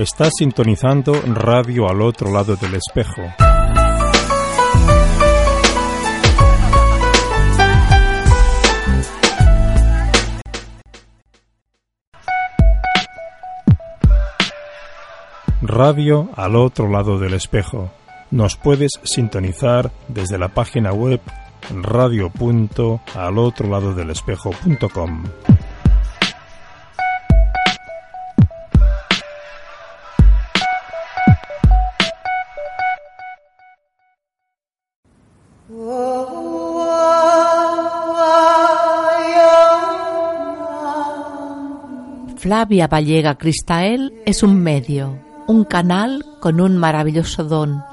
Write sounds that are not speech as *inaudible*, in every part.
Estás sintonizando radio al otro lado del espejo. Radio al otro lado del espejo. Nos puedes sintonizar desde la página web radio.alotroladodelespejo.com. Flavia Vallega Cristael es un medio, un canal con un maravilloso don.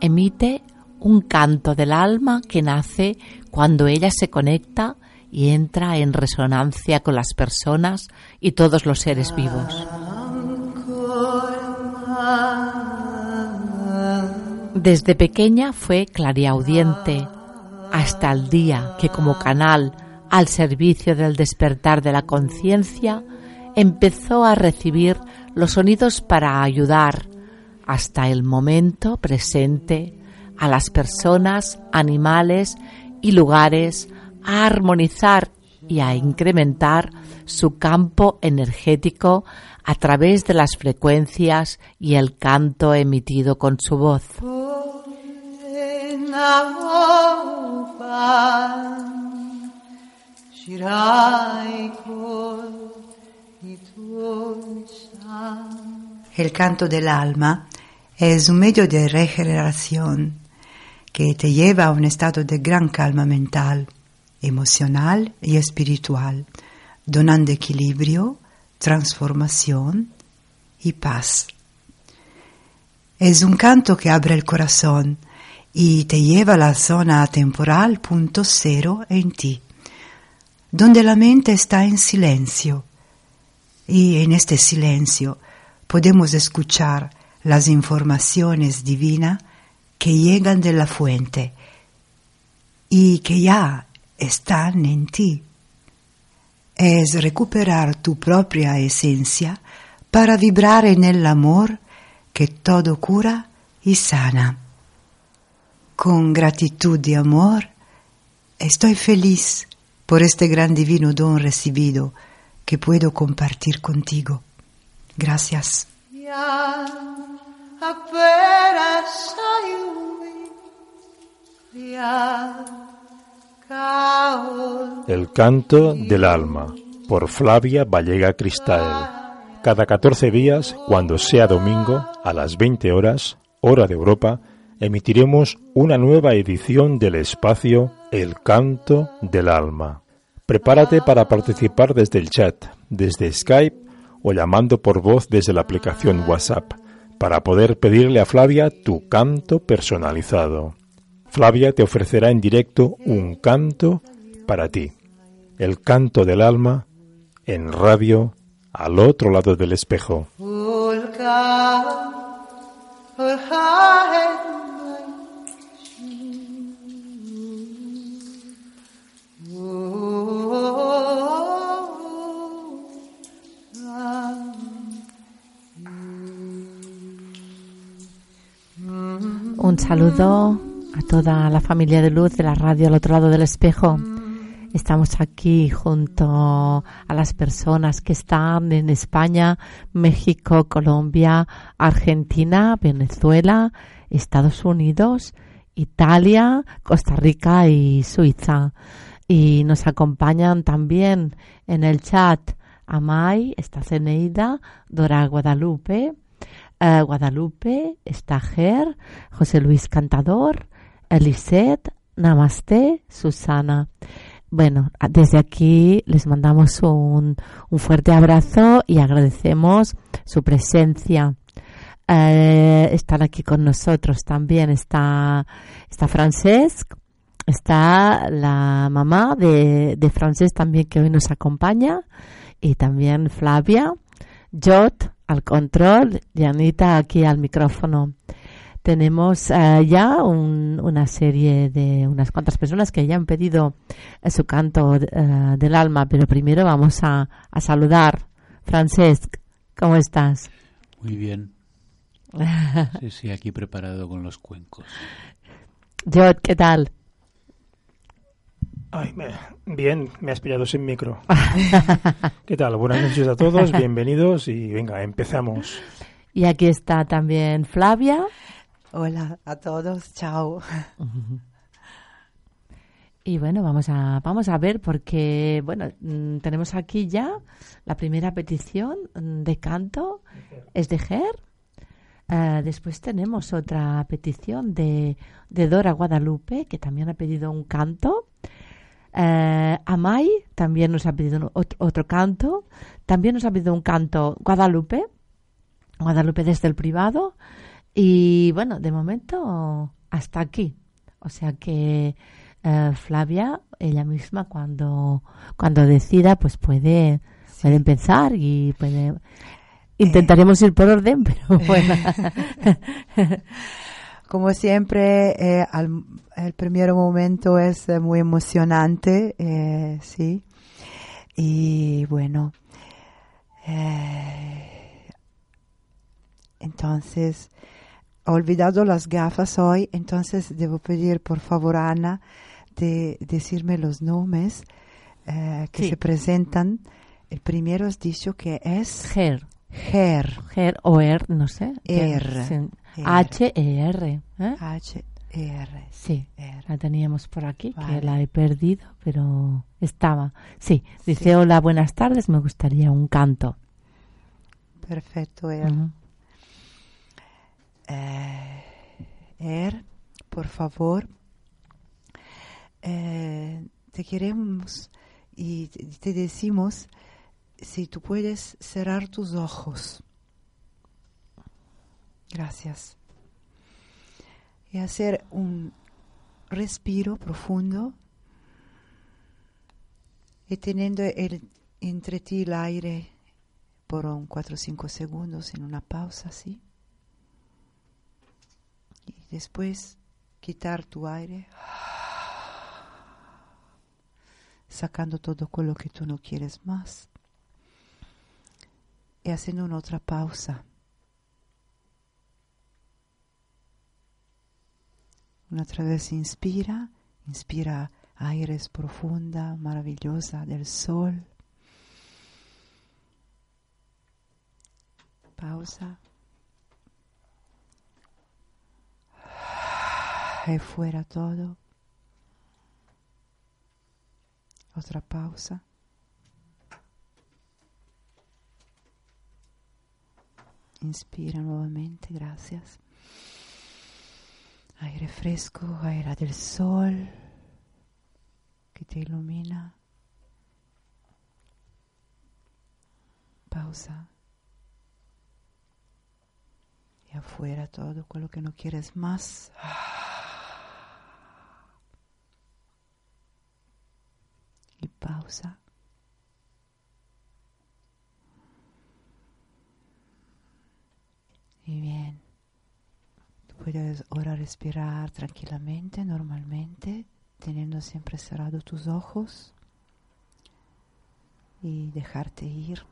Emite un canto del alma que nace cuando ella se conecta y entra en resonancia con las personas y todos los seres vivos. Desde pequeña fue clariaudiente hasta el día que como canal al servicio del despertar de la conciencia empezó a recibir los sonidos para ayudar hasta el momento presente a las personas, animales y lugares a armonizar y a incrementar su campo energético a través de las frecuencias y el canto emitido con su voz. El canto del alma es un medio de regeneración que te lleva a un estado de gran calma mental, emocional y espiritual, donando equilibrio, transformación y paz. Es un canto que abre el corazón y te lleva a la zona temporal punto cero en ti, donde la mente está en silencio y en este silencio podemos escuchar las informaciones divinas que llegan de la fuente y que ya están en ti. Es recuperar tu propia esencia para vibrar en el amor que todo cura y sana. Con gratitud y amor, estoy feliz por este gran divino don recibido que puedo compartir contigo. Gracias. El canto del alma por Flavia Vallega Cristael. Cada 14 días, cuando sea domingo, a las 20 horas, hora de Europa, emitiremos una nueva edición del espacio El canto del alma. Prepárate para participar desde el chat, desde Skype o llamando por voz desde la aplicación WhatsApp para poder pedirle a Flavia tu canto personalizado. Flavia te ofrecerá en directo un canto para ti, el canto del alma, en radio al otro lado del espejo. Un saludo a toda la familia de luz de la radio al otro lado del espejo. Estamos aquí junto a las personas que están en España, México, Colombia, Argentina, Venezuela, Estados Unidos, Italia, Costa Rica y Suiza. Y nos acompañan también en el chat Amay, está Ceneida, Dora Guadalupe, eh, Guadalupe, Estajer, José Luis Cantador, Elisette, Namaste, Susana. Bueno, desde aquí les mandamos un, un fuerte abrazo y agradecemos su presencia. Eh, están aquí con nosotros también. Está, está Francesc, está la mamá de, de Francesc también que hoy nos acompaña y también Flavia, Jot, al control y Anita aquí al micrófono. Tenemos eh, ya una serie de unas cuantas personas que ya han pedido eh, su canto eh, del alma, pero primero vamos a, a saludar. Francesc, ¿cómo estás? Muy bien. *laughs* Sí, sí, aquí preparado con los cuencos. Jod, ¿qué tal? Ay, me- bien, me has pillado sin micro. *laughs* ¿Qué tal? Buenas noches a todos, bienvenidos y venga, empezamos. Y aquí está también Flavia. Hola a todos, chao. Y bueno, vamos a, vamos a ver porque, bueno, mm, tenemos aquí ya la primera petición mm, de canto, es de Ger. Eh, después tenemos otra petición de, de Dora Guadalupe, que también ha pedido un canto. Eh, Amay también nos ha pedido otro, otro canto. También nos ha pedido un canto Guadalupe. Guadalupe desde el privado. Y bueno, de momento hasta aquí. O sea que eh, Flavia, ella misma, cuando, cuando decida, pues puede, puede empezar y puede. Intentaremos ir por orden, *laughs* pero bueno. *laughs* Como siempre, eh, al- el primer momento es eh, muy emocionante, eh, sí. Y bueno, eh, entonces, he olvidado las gafas hoy, entonces debo pedir por favor a Ana de decirme los nombres eh, que Sí. se presentan. El primero has dicho que es Ger, Ger. Ger o Er, no sé. R. Sí. R. H-E-R. ¿eh? Sí, R. la teníamos por aquí, que Vale. la he perdido, pero estaba. Sí, dice, hola, buenas tardes, me gustaría un canto. Perfecto, Er. Ujú. Eh, Er, por favor, eh, te queremos y te decimos si tú puedes cerrar tus ojos. Gracias. Y hacer un respiro profundo y teniendo el, entre ti el aire por un 4 o 5 segundos en una pausa así. Y después quitar tu aire, sacando todo lo que tú no quieres más. Y haciendo una otra pausa. Una otra vez inspira, inspira aires profunda, maravillosa del sol. Pausa. Y fuera todo. Otra pausa. Inspira nuevamente, gracias. Aire fresco, aire del sol que te ilumina. Pausa. Y afuera todo lo que no quieres más. Y pausa. Y bien. Puedes ahora respirar tranquilamente, normalmente, teniendo siempre cerrados tus ojos y dejarte ir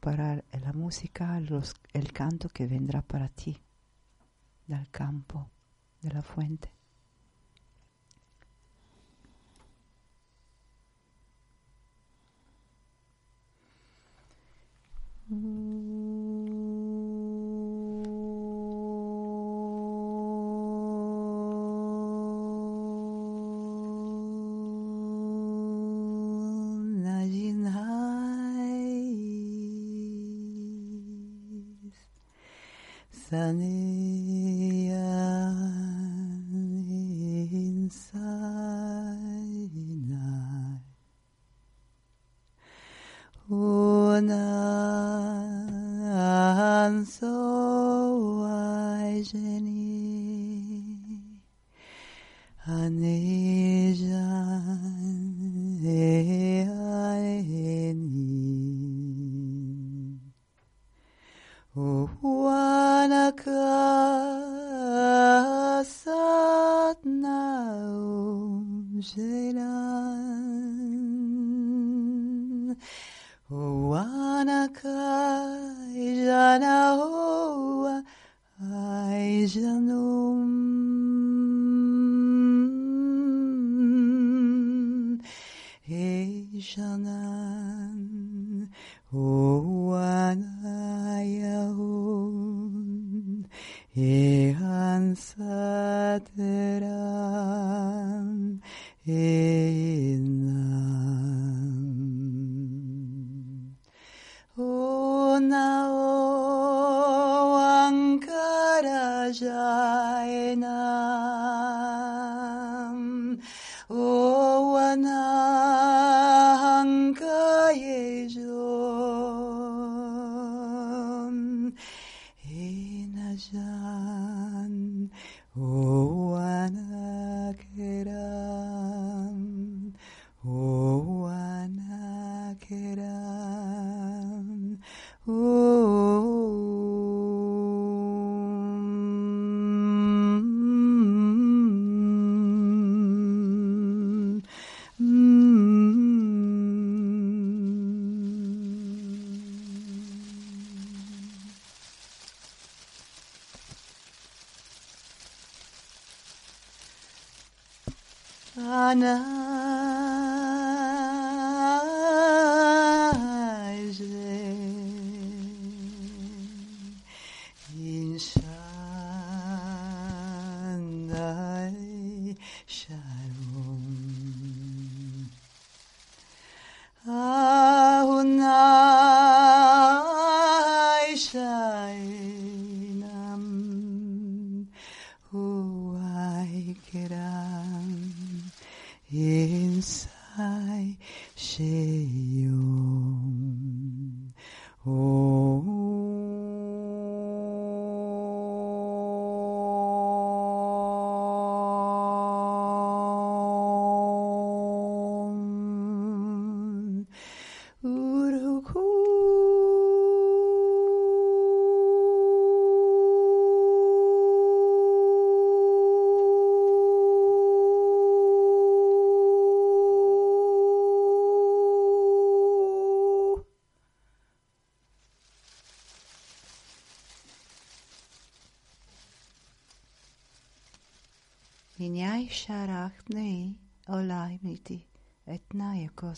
para la música, el canto que vendrá para ti, del campo, de la fuente. Mm. Shanum Eishanan Oanayahun oh, Ehansate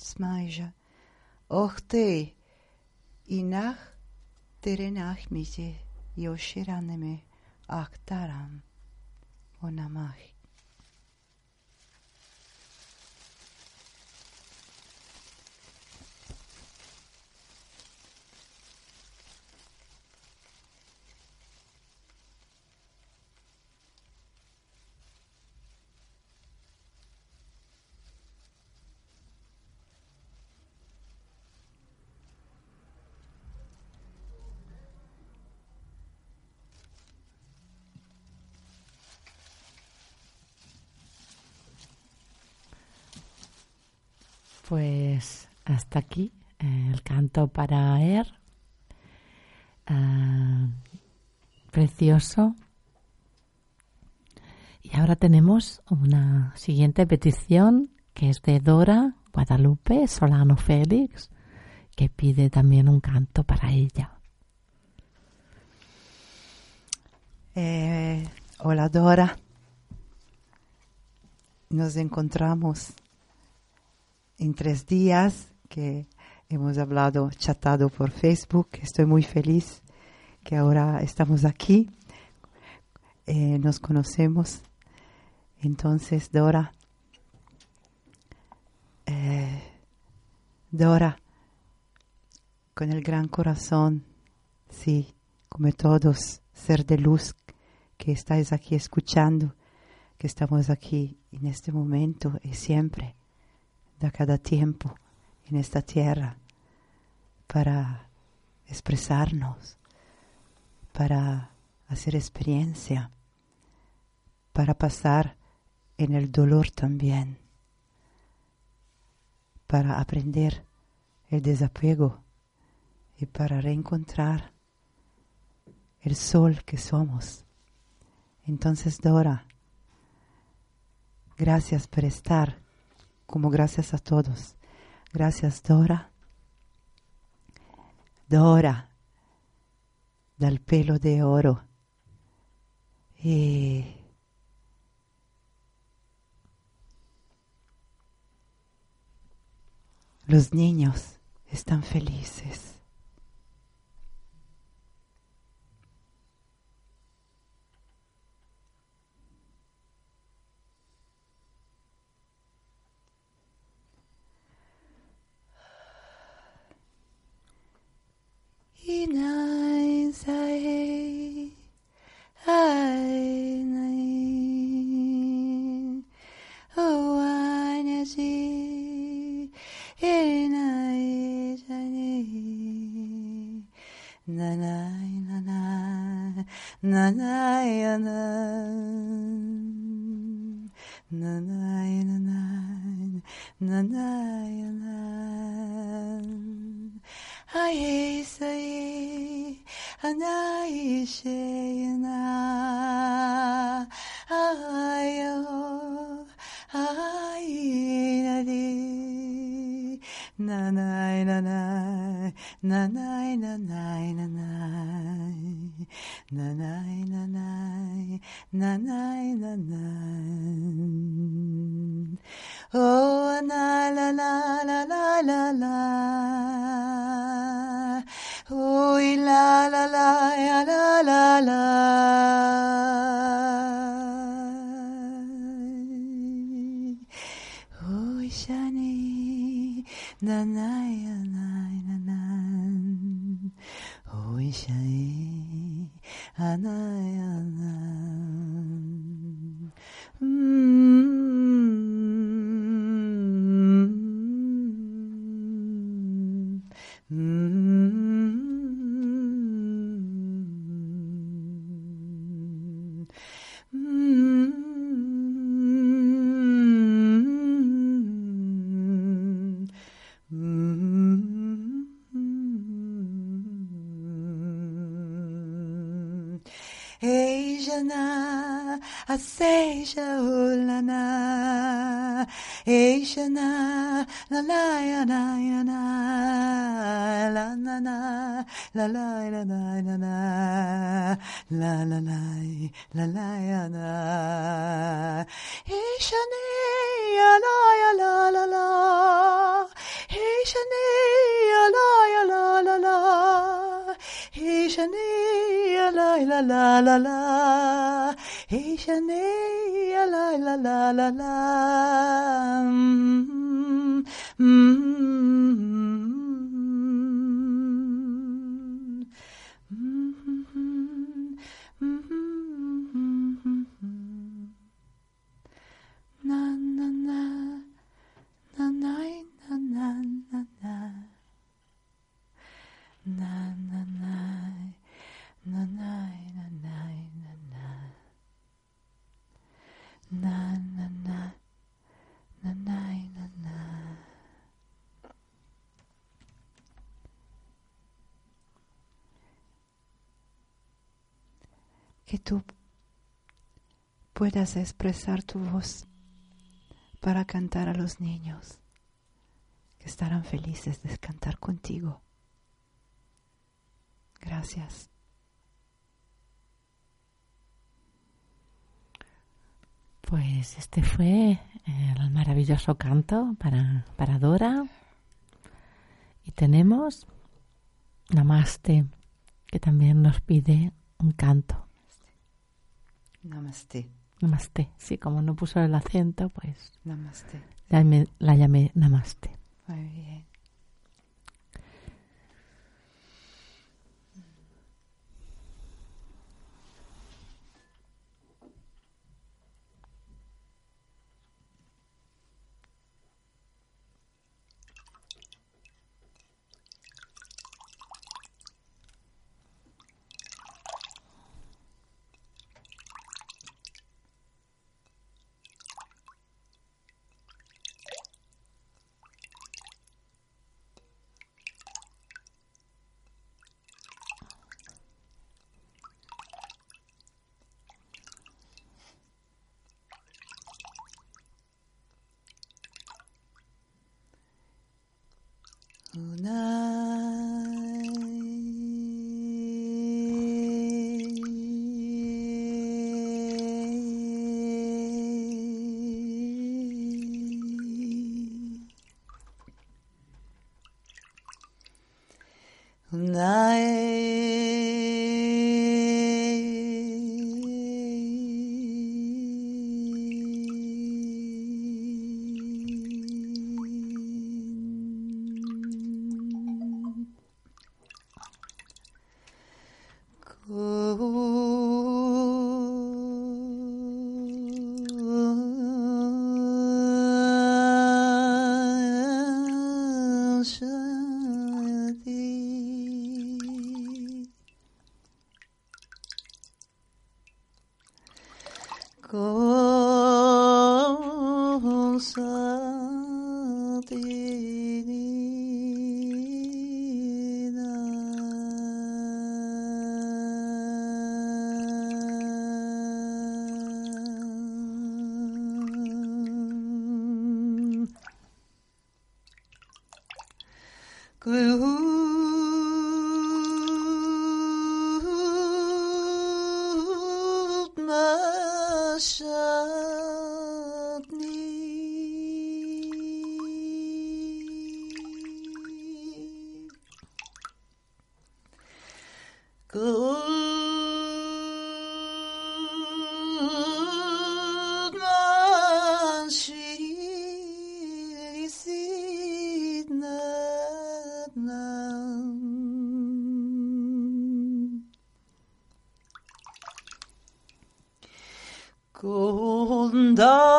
Smajža. Och ty, inach terenach mi se, Yoshiraneme aktaram onamach. Pues hasta aquí eh, el canto para Er. Ah, precioso. Y ahora tenemos una siguiente petición que es de Dora Guadalupe Solano Félix, que pide también un canto para ella. Eh, hola Dora. Nos encontramos en tres días que hemos hablado, chatado por Facebook. Estoy muy feliz que ahora estamos aquí. Eh, nos conocemos. Entonces, Dora, eh, Dora, con el gran corazón, sí, como todos, ser de luz que estáis aquí escuchando, que estamos aquí en este momento y siempre, de cada tiempo, en esta tierra, para expresarnos, para hacer experiencia, para pasar en el dolor también, para aprender el desapego y para reencontrar el sol que somos. Entonces, Dora, gracias por estar, como gracias a todos. Gracias, Dora, Dora dal pelo de oro y los niños están felices. いないさえ会えないおわにゃしいないじゃになないなないなないやななないなないなないやな愛さえ話しな愛よ。愛なり。ななえななえななえななえななえななえななえななえななえ Oh, na la la la la la la. Oh, la la la la la la la. Oh, shani na na ya na na na. Oh, shani na na ya na. La, la la la, la la ya na, Eishane ya la ya la la la, Eishane ya la ya la la la, Eishane ya la la la la la. Hey Shanae, la la la la la. Mm, mm, puedas expresar tu voz para cantar a los niños que estarán felices de cantar contigo. Gracias. Pues este fue el maravilloso canto para, para Dora. Y tenemos Namaste, que también nos pide un canto. Namaste. Namaste. Sí, como no puso el acento, pues Namaste. la, llamé- la llamé Namaste. Muy bien. night. the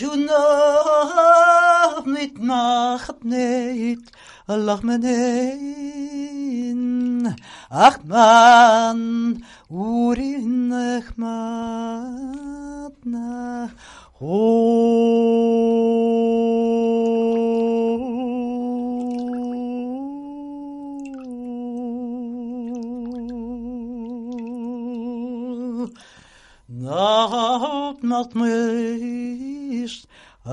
you know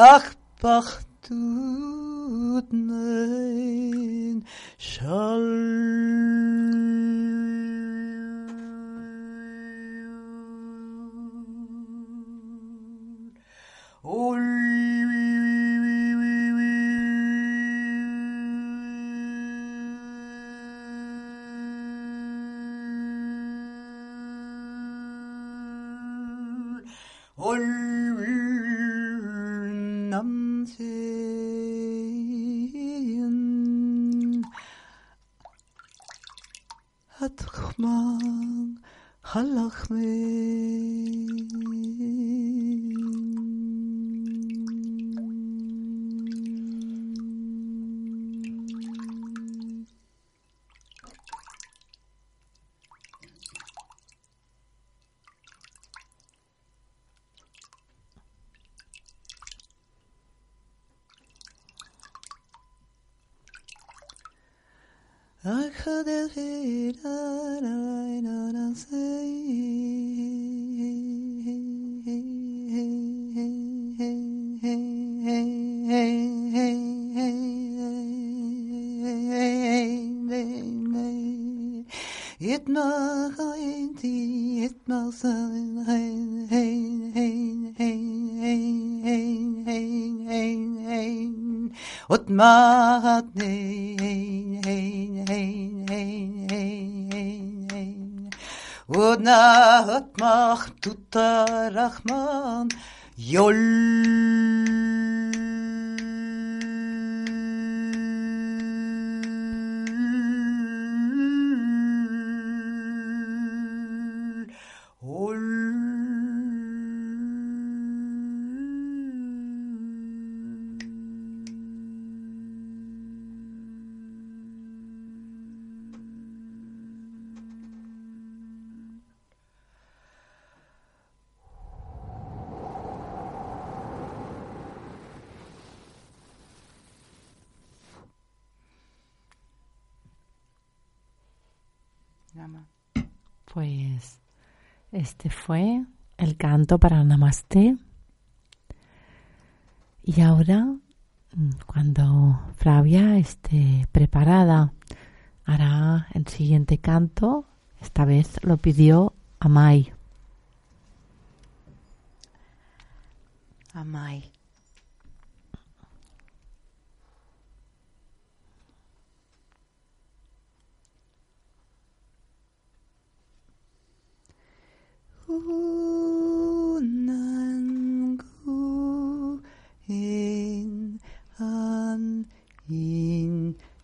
ak para Namaste. Y ahora, mm, cuando Flavia esté preparada, hará el siguiente canto. Esta vez lo pidió Amai. Amai.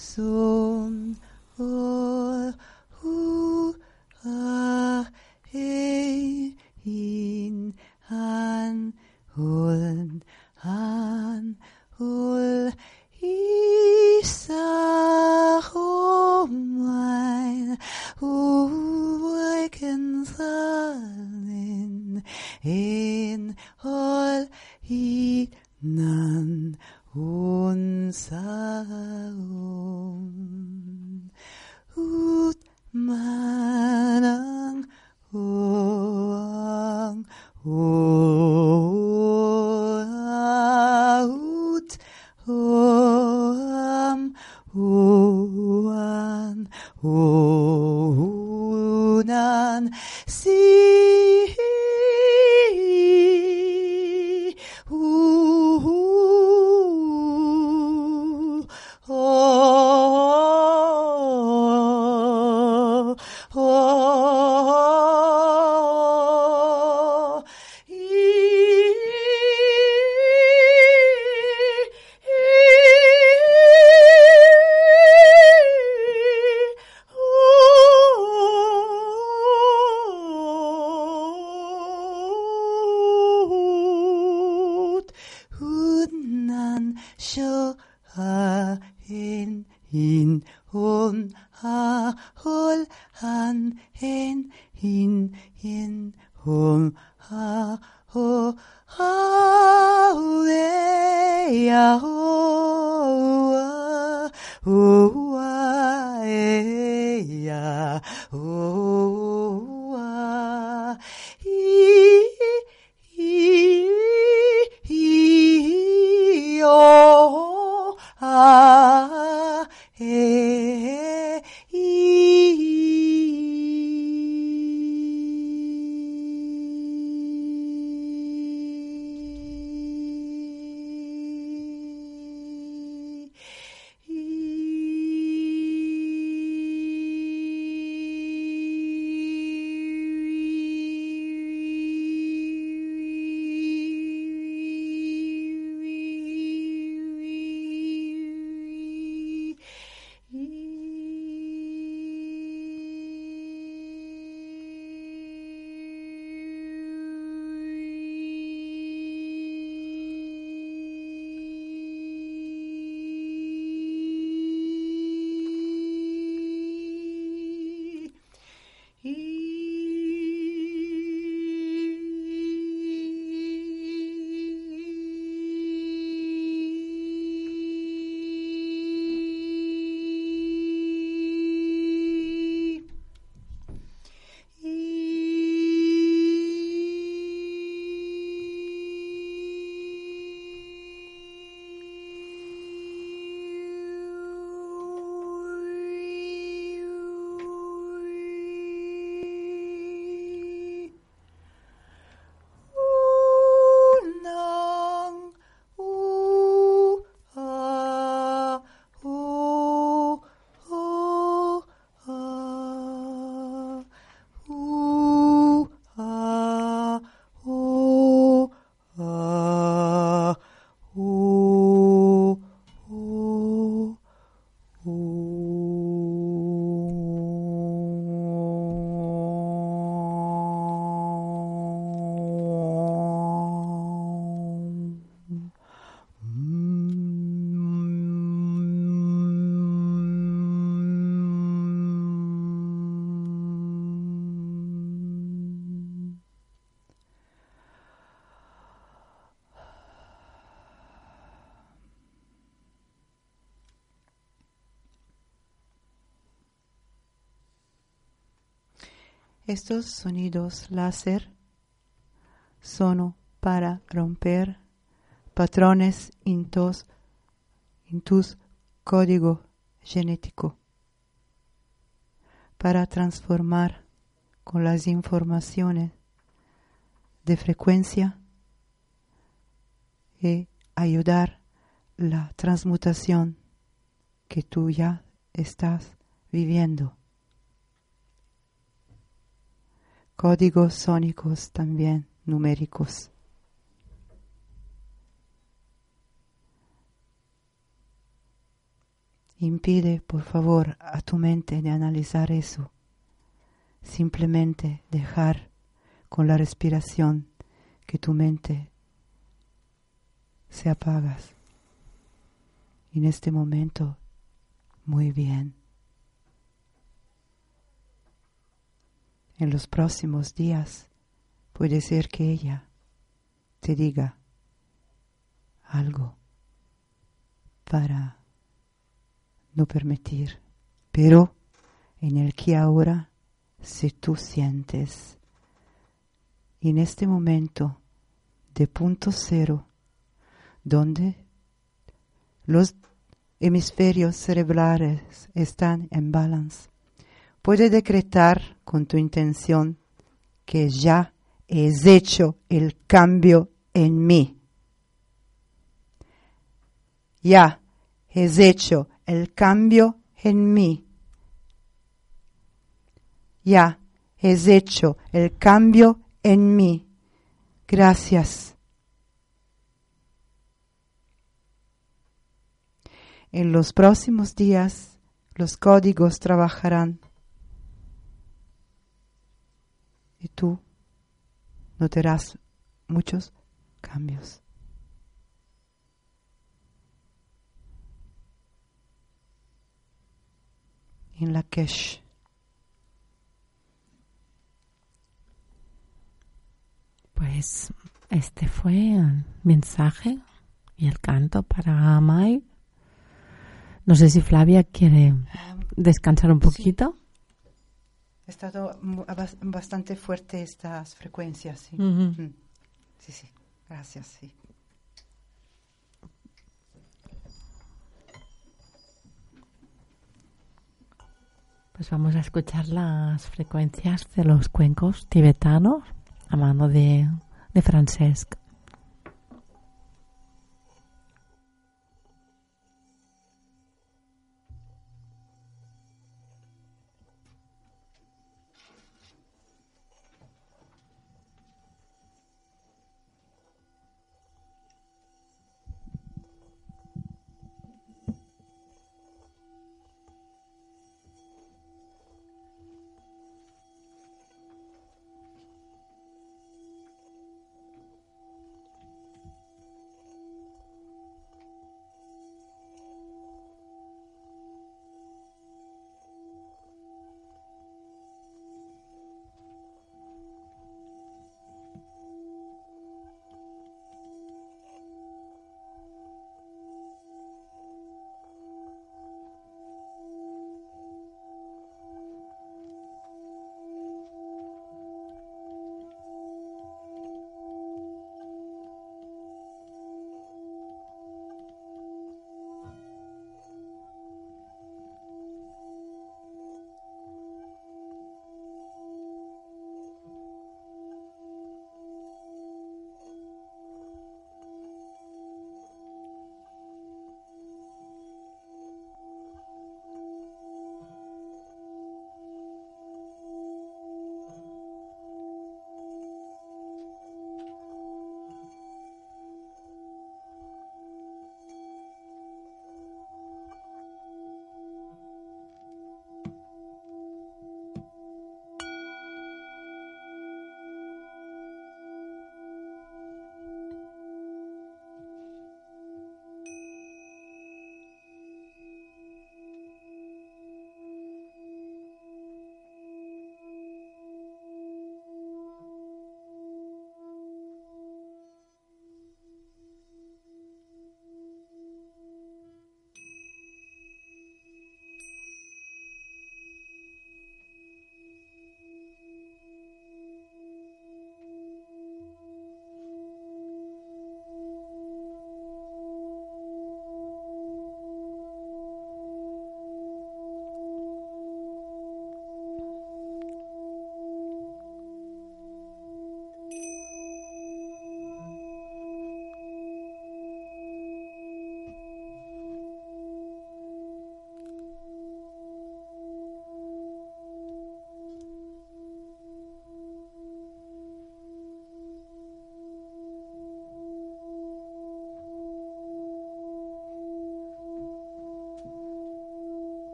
So Estos sonidos láser son para romper patrones en tus, código genético, para transformar con las informaciones de frecuencia y ayudar la transmutación que tú ya estás viviendo. Códigos sónicos también numéricos. Impide, por favor, a tu mente de analizar eso. Simplemente dejar con la respiración que tu mente se apagas. En este momento, muy bien. En los próximos días puede ser que ella te diga algo para no permitir. Pero en el que ahora, si tú sientes en este momento de punto cero, donde los hemisferios cerebrales están en balance, puede decretar con tu intención que ya es hecho el cambio en mí. Ya es hecho el cambio en mí. Ya es hecho el cambio en mí. Gracias. En los próximos días los códigos trabajarán y tú notarás muchos cambios. En la cash. Pues este fue el mensaje y el canto para Mai. No sé si Flavia quiere descansar un poquito. Ha estado bastante fuerte estas frecuencias, sí. Mm. Sí, sí. Gracias, sí. Pues vamos a escuchar las frecuencias de los cuencos tibetanos a mano de, de Francesc.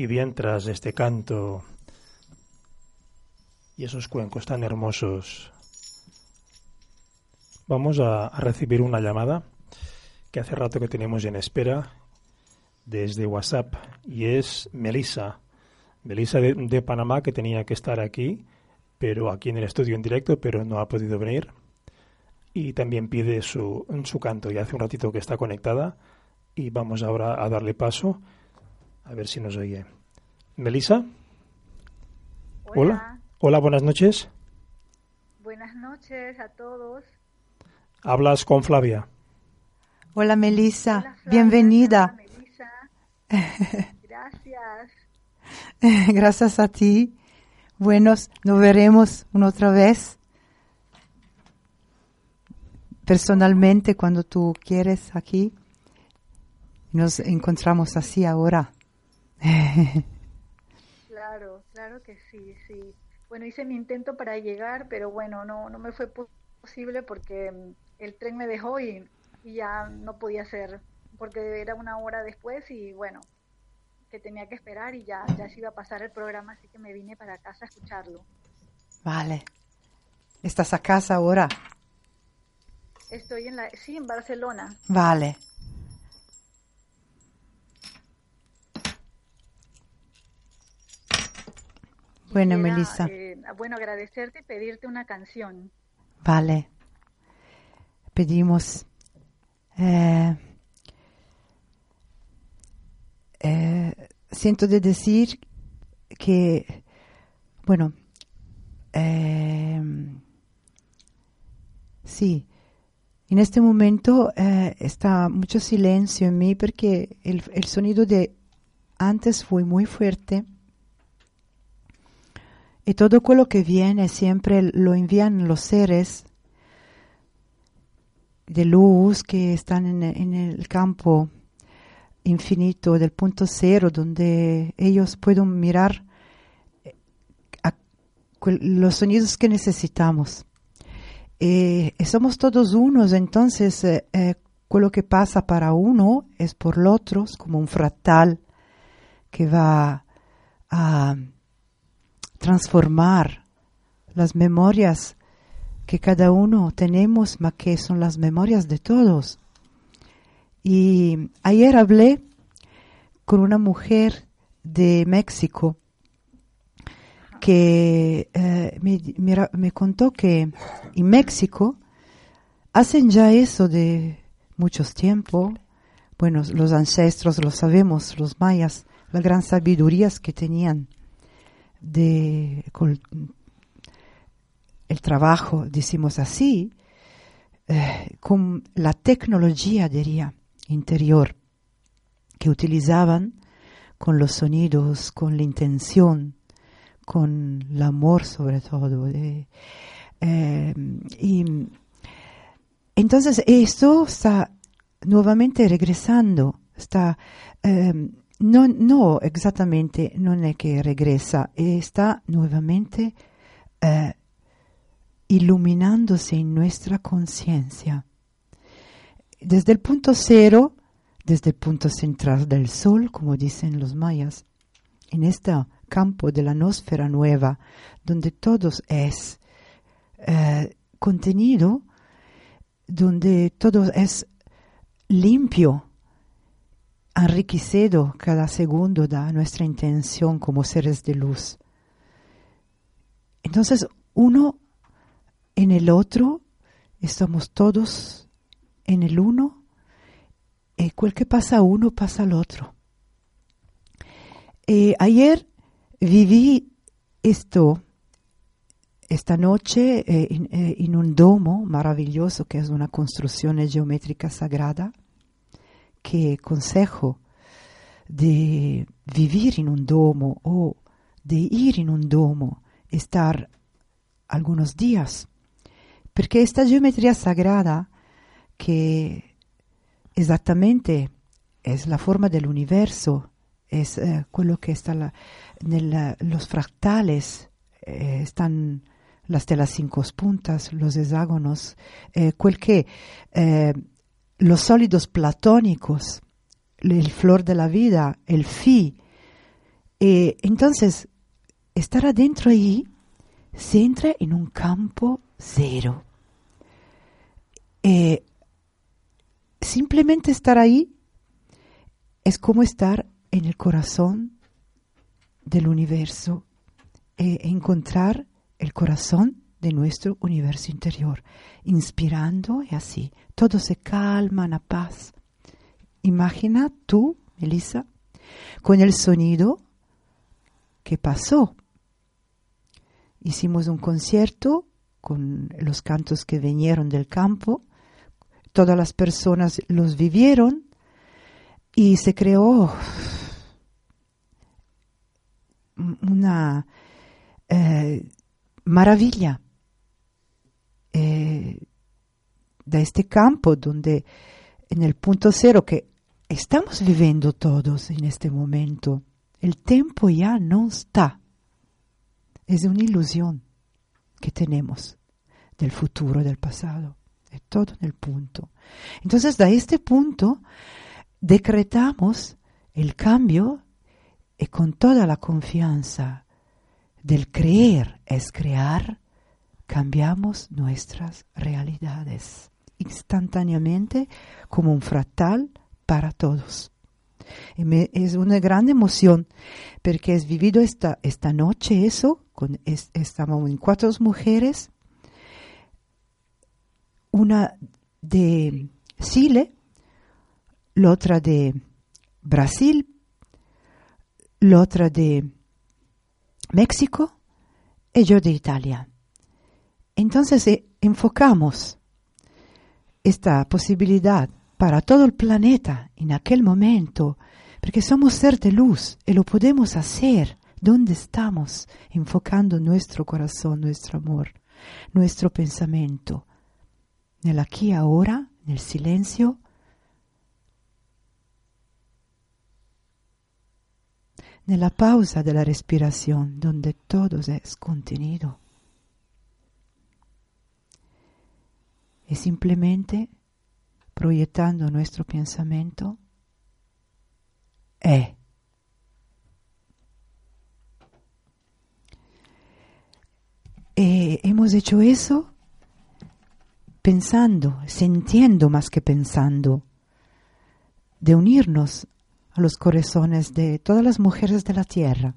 Y bien tras este canto y esos cuencos tan hermosos, vamos a, recibir una llamada que hace rato que tenemos en espera desde WhatsApp y es Melissa. Melissa de, de, Panamá que tenía que estar aquí, pero aquí en el estudio en directo, pero no ha podido venir. Y también pide su, su canto. Y hace un ratito que está conectada y vamos ahora a darle paso a ver si nos oye. Melissa. Hola. Hola. Hola, buenas noches. Buenas noches a todos. Hablas con Flavia. Hola Flavia, bienvenida. hola, Melissa. *laughs* Gracias. *laughs* Gracias a ti. Buenos, nos veremos una otra vez. Personalmente, cuando tú quieres aquí. Nos encontramos así ahora. Claro, claro que sí, sí. Bueno, hice mi intento para llegar, pero bueno, no, no me fue po- posible porque mm, el tren me dejó y, y ya no podía ser, porque era una hora después y bueno, que tenía que esperar y ya, ya se iba a pasar el programa, así que me vine para casa a escucharlo. Vale. ¿Estás a casa ahora? Estoy en la, sí, en Barcelona. Vale. Bueno, Quisiera, Melissa. eh, bueno, agradecerte y pedirte una canción. Vale. Pedimos. eh, eh, siento de decir que, bueno, eh, sí, en este momento eh, está mucho silencio en mí porque el, el sonido de antes fue muy fuerte. Y todo lo que viene siempre lo envían los seres de luz que están en, en el campo infinito del punto cero, donde ellos pueden mirar eh, los sonidos que necesitamos. Eh, somos todos unos, entonces eh, eh, lo que pasa para uno es por el otro, es como un fractal que va a transformar las memorias que cada uno tenemos, mas que son las memorias de todos. Y ayer hablé con una mujer de México que eh, me, me, me contó que en México hacen ya eso de muchos tiempos. Bueno, los ancestros lo sabemos, los mayas, las gran sabidurías que tenían de col- el trabajo, decimos así, eh, con la tecnología, diría, interior, que utilizaban con los sonidos, con la intención, con el amor sobre todo. eh, y entonces esto está nuevamente regresando, está no, no exactamente, non è che regresa, está nuevamente eh, iluminándose en nuestra conciencia. Desde el punto cero, desde el punto central del sol, como dicen los mayas, en este campo de la nosfera nueva, donde todo es eh, contenido, donde todo es limpio, enriquecido cada segundo da nuestra intención como seres de luz. Entonces, uno en el otro, estamos todos en el uno, y cual que pasa uno pasa al otro. Eh, ayer viví esto, esta noche, eh, eh, en un domo maravilloso que es una construcción geométrica sagrada que consejo de vivir en un domo o de ir en un domo, estar algunos días, porque esta geometría sagrada que exactamente es la forma del universo, es eh, quello que está la, nel, los fractales, eh, están las de las cinco puntas, los hexágonos, eh, eh, los sólidos platónicos, el flor de la vida, el fi, Eh, entonces, estar adentro ahí se entra en un campo cero. Eh, simplemente estar ahí es como estar en el corazón del universo, e encontrar el corazón de nuestro universo interior, inspirando y así. Todo se calma, la paz. Imagina tú, Melissa, con el sonido que pasó. Hicimos un concierto con los cantos que vinieron del campo, todas las personas los vivieron y se creó una eh, maravilla eh, de este campo donde en el punto cero que estamos viviendo todos en este momento, el tiempo ya no está. Es una ilusión que tenemos del futuro, del pasado, de todo en el punto. Entonces, de este punto, decretamos el cambio y con toda la confianza del creer es crear, cambiamos nuestras realidades instantáneamente como un fractal para todos. es una gran emoción porque he vivido esta, esta noche eso, con estamos en cuatro mujeres, una de Chile, la otra de Brasil, la otra de México y yo de Italia. Entonces eh, enfocamos esta posibilidad para todo el planeta en aquel momento, porque somos ser de luz y lo podemos hacer donde estamos, enfocando nuestro corazón, nuestro amor, nuestro pensamiento, en el aquí ahora, en el silencio. En la pausa de la respiración, donde todo es contenido. Y simplemente proyectando nuestro pensamiento es. Eh, hemos hecho eso pensando, sintiendo más que pensando, de unirnos a los corazones de todas las mujeres de la tierra.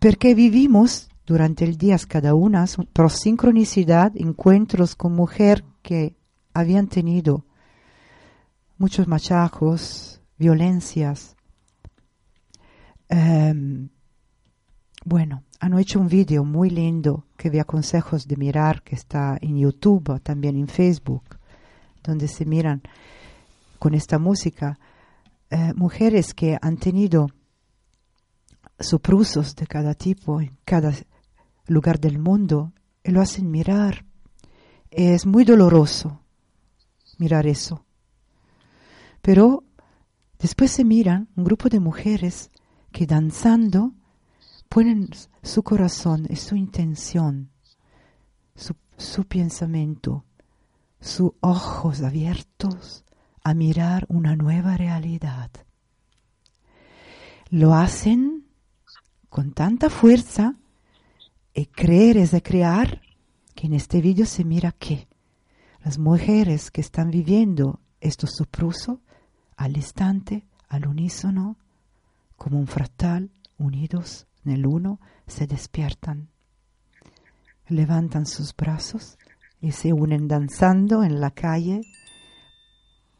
Porque vivimos durante el día cada una, por sincronicidad, encuentros con mujeres que habían tenido muchos machajos, violencias. Em, bueno, han hecho un vídeo muy lindo que vi aconsejos de mirar, que está en YouTube, también en Facebook, donde se miran con esta música eh, mujeres que han tenido soprusos de cada tipo en cada lugar del mundo y lo hacen mirar. Es muy doloroso mirar eso. Pero después se miran un grupo de mujeres que danzando ponen su corazón y su intención, su, su pensamiento, sus ojos abiertos a mirar una nueva realidad. Lo hacen con tanta fuerza y creer es de crear, que en este vídeo se mira que las mujeres que están viviendo esto supruso al instante, al unísono, como un fractal, unidos en el uno, se despiertan, levantan sus brazos y se unen danzando en la calle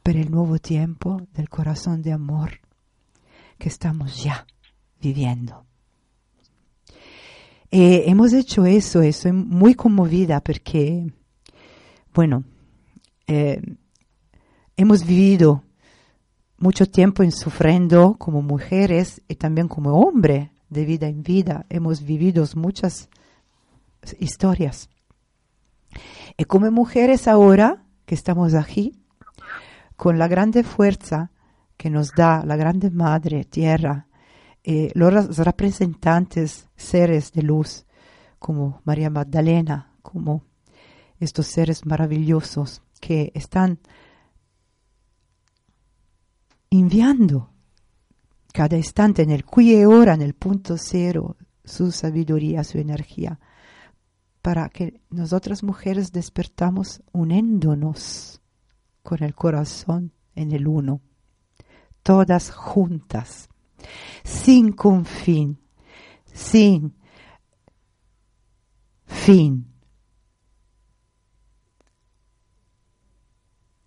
por el nuevo tiempo del corazón de amor que estamos ya viviendo. Eh, hemos hecho eso, estoy muy conmovida porque, bueno, eh, hemos vivido mucho tiempo en sufriendo como mujeres y también como hombres de vida en vida. Hemos vivido muchas historias. Y como mujeres ahora que estamos aquí, con la grande fuerza que nos da la grande Madre Tierra, eh, los representantes seres de luz, como María Magdalena, como estos seres maravillosos que están enviando cada instante, en el qui e ora, en el punto cero, su sabiduría, su energía, para que nosotras mujeres despertamos uniéndonos con el corazón en el uno, todas juntas, sin confín, sin fin.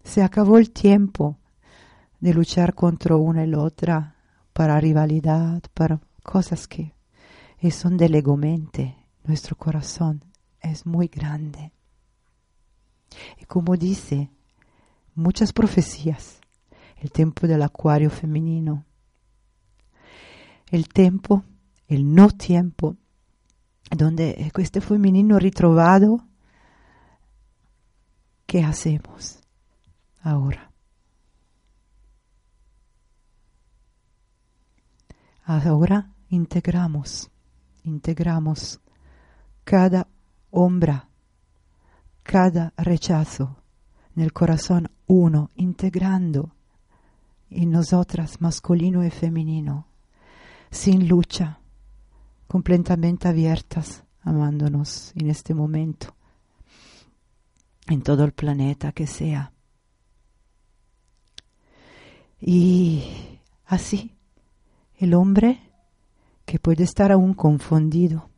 Se acabó el tiempo de luchar contra una y otra para rivalidad, para cosas que son del ego. Nuestro corazón es muy grande. Y como dice muchas profecías, el tiempo del acuario femenino, el tiempo, el no tiempo, donde este femenino ritrovado, ¿qué hacemos ahora? Ahora integramos, integramos cada ombra, cada rechazo en el corazón uno, integrando en nosotras masculino y femenino, sin lucha, completamente abiertas, amándonos en este momento, en todo el planeta que sea. Y así el hombre, que puede estar aún confundido,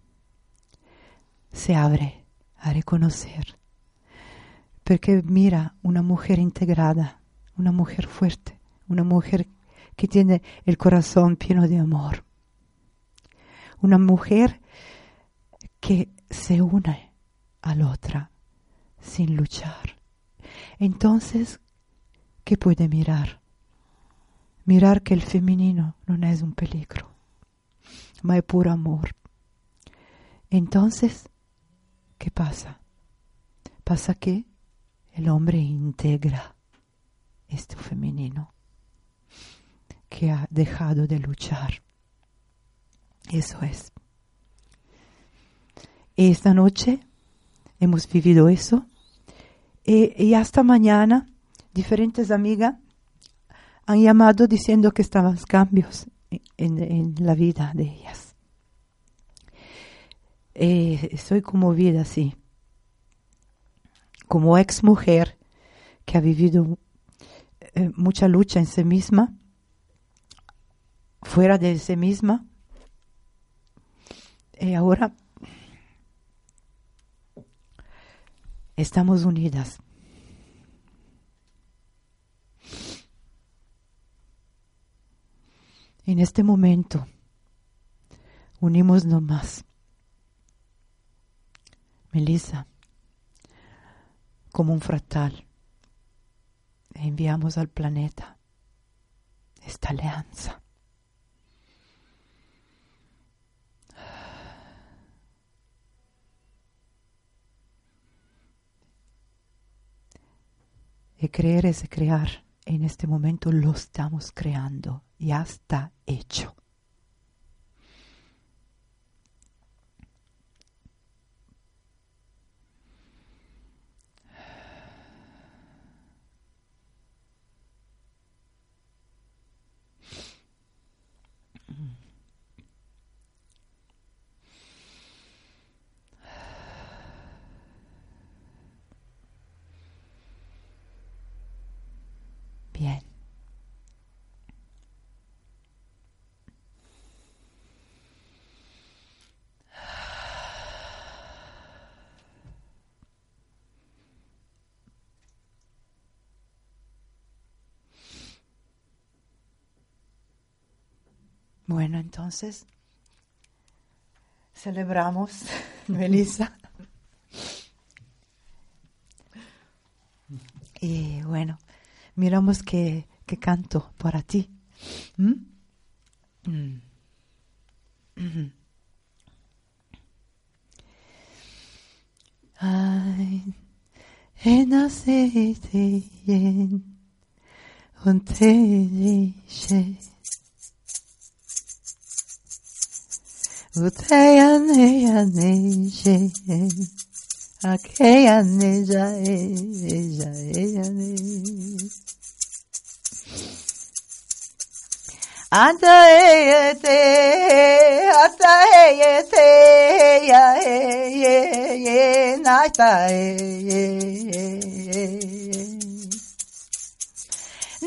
se abre a reconocer. Porque mira una mujer integrada, una mujer fuerte, una mujer que tiene el corazón lleno de amor. Una mujer que se une a la otra sin luchar. Entonces, ¿qué puede mirar? mirar que el femenino no es un peligro, ma es puro amor. Entonces, ¿qué pasa? Pasa que el hombre integra este femenino que ha dejado de luchar. Eso es. Esta noche hemos vivido eso y, y hasta mañana diferentes amigas han llamado diciendo que estaban cambios en, la vida de ellas. Eh, soy conmovida, sí. Como ex mujer que ha vivido eh, mucha lucha en sí misma, fuera de sí misma, y ahora estamos unidas. En este momento, unimos más. Melissa, como un fractal, enviamos al planeta esta alianza. Y creer es crear. En este momento lo estamos creando ya está hecho. Bueno, entonces celebramos, *laughs* Melissa. *laughs* Y bueno, miramos qué, canto para ti. ¿Mm? He te, ya he ye ye, nata he ye.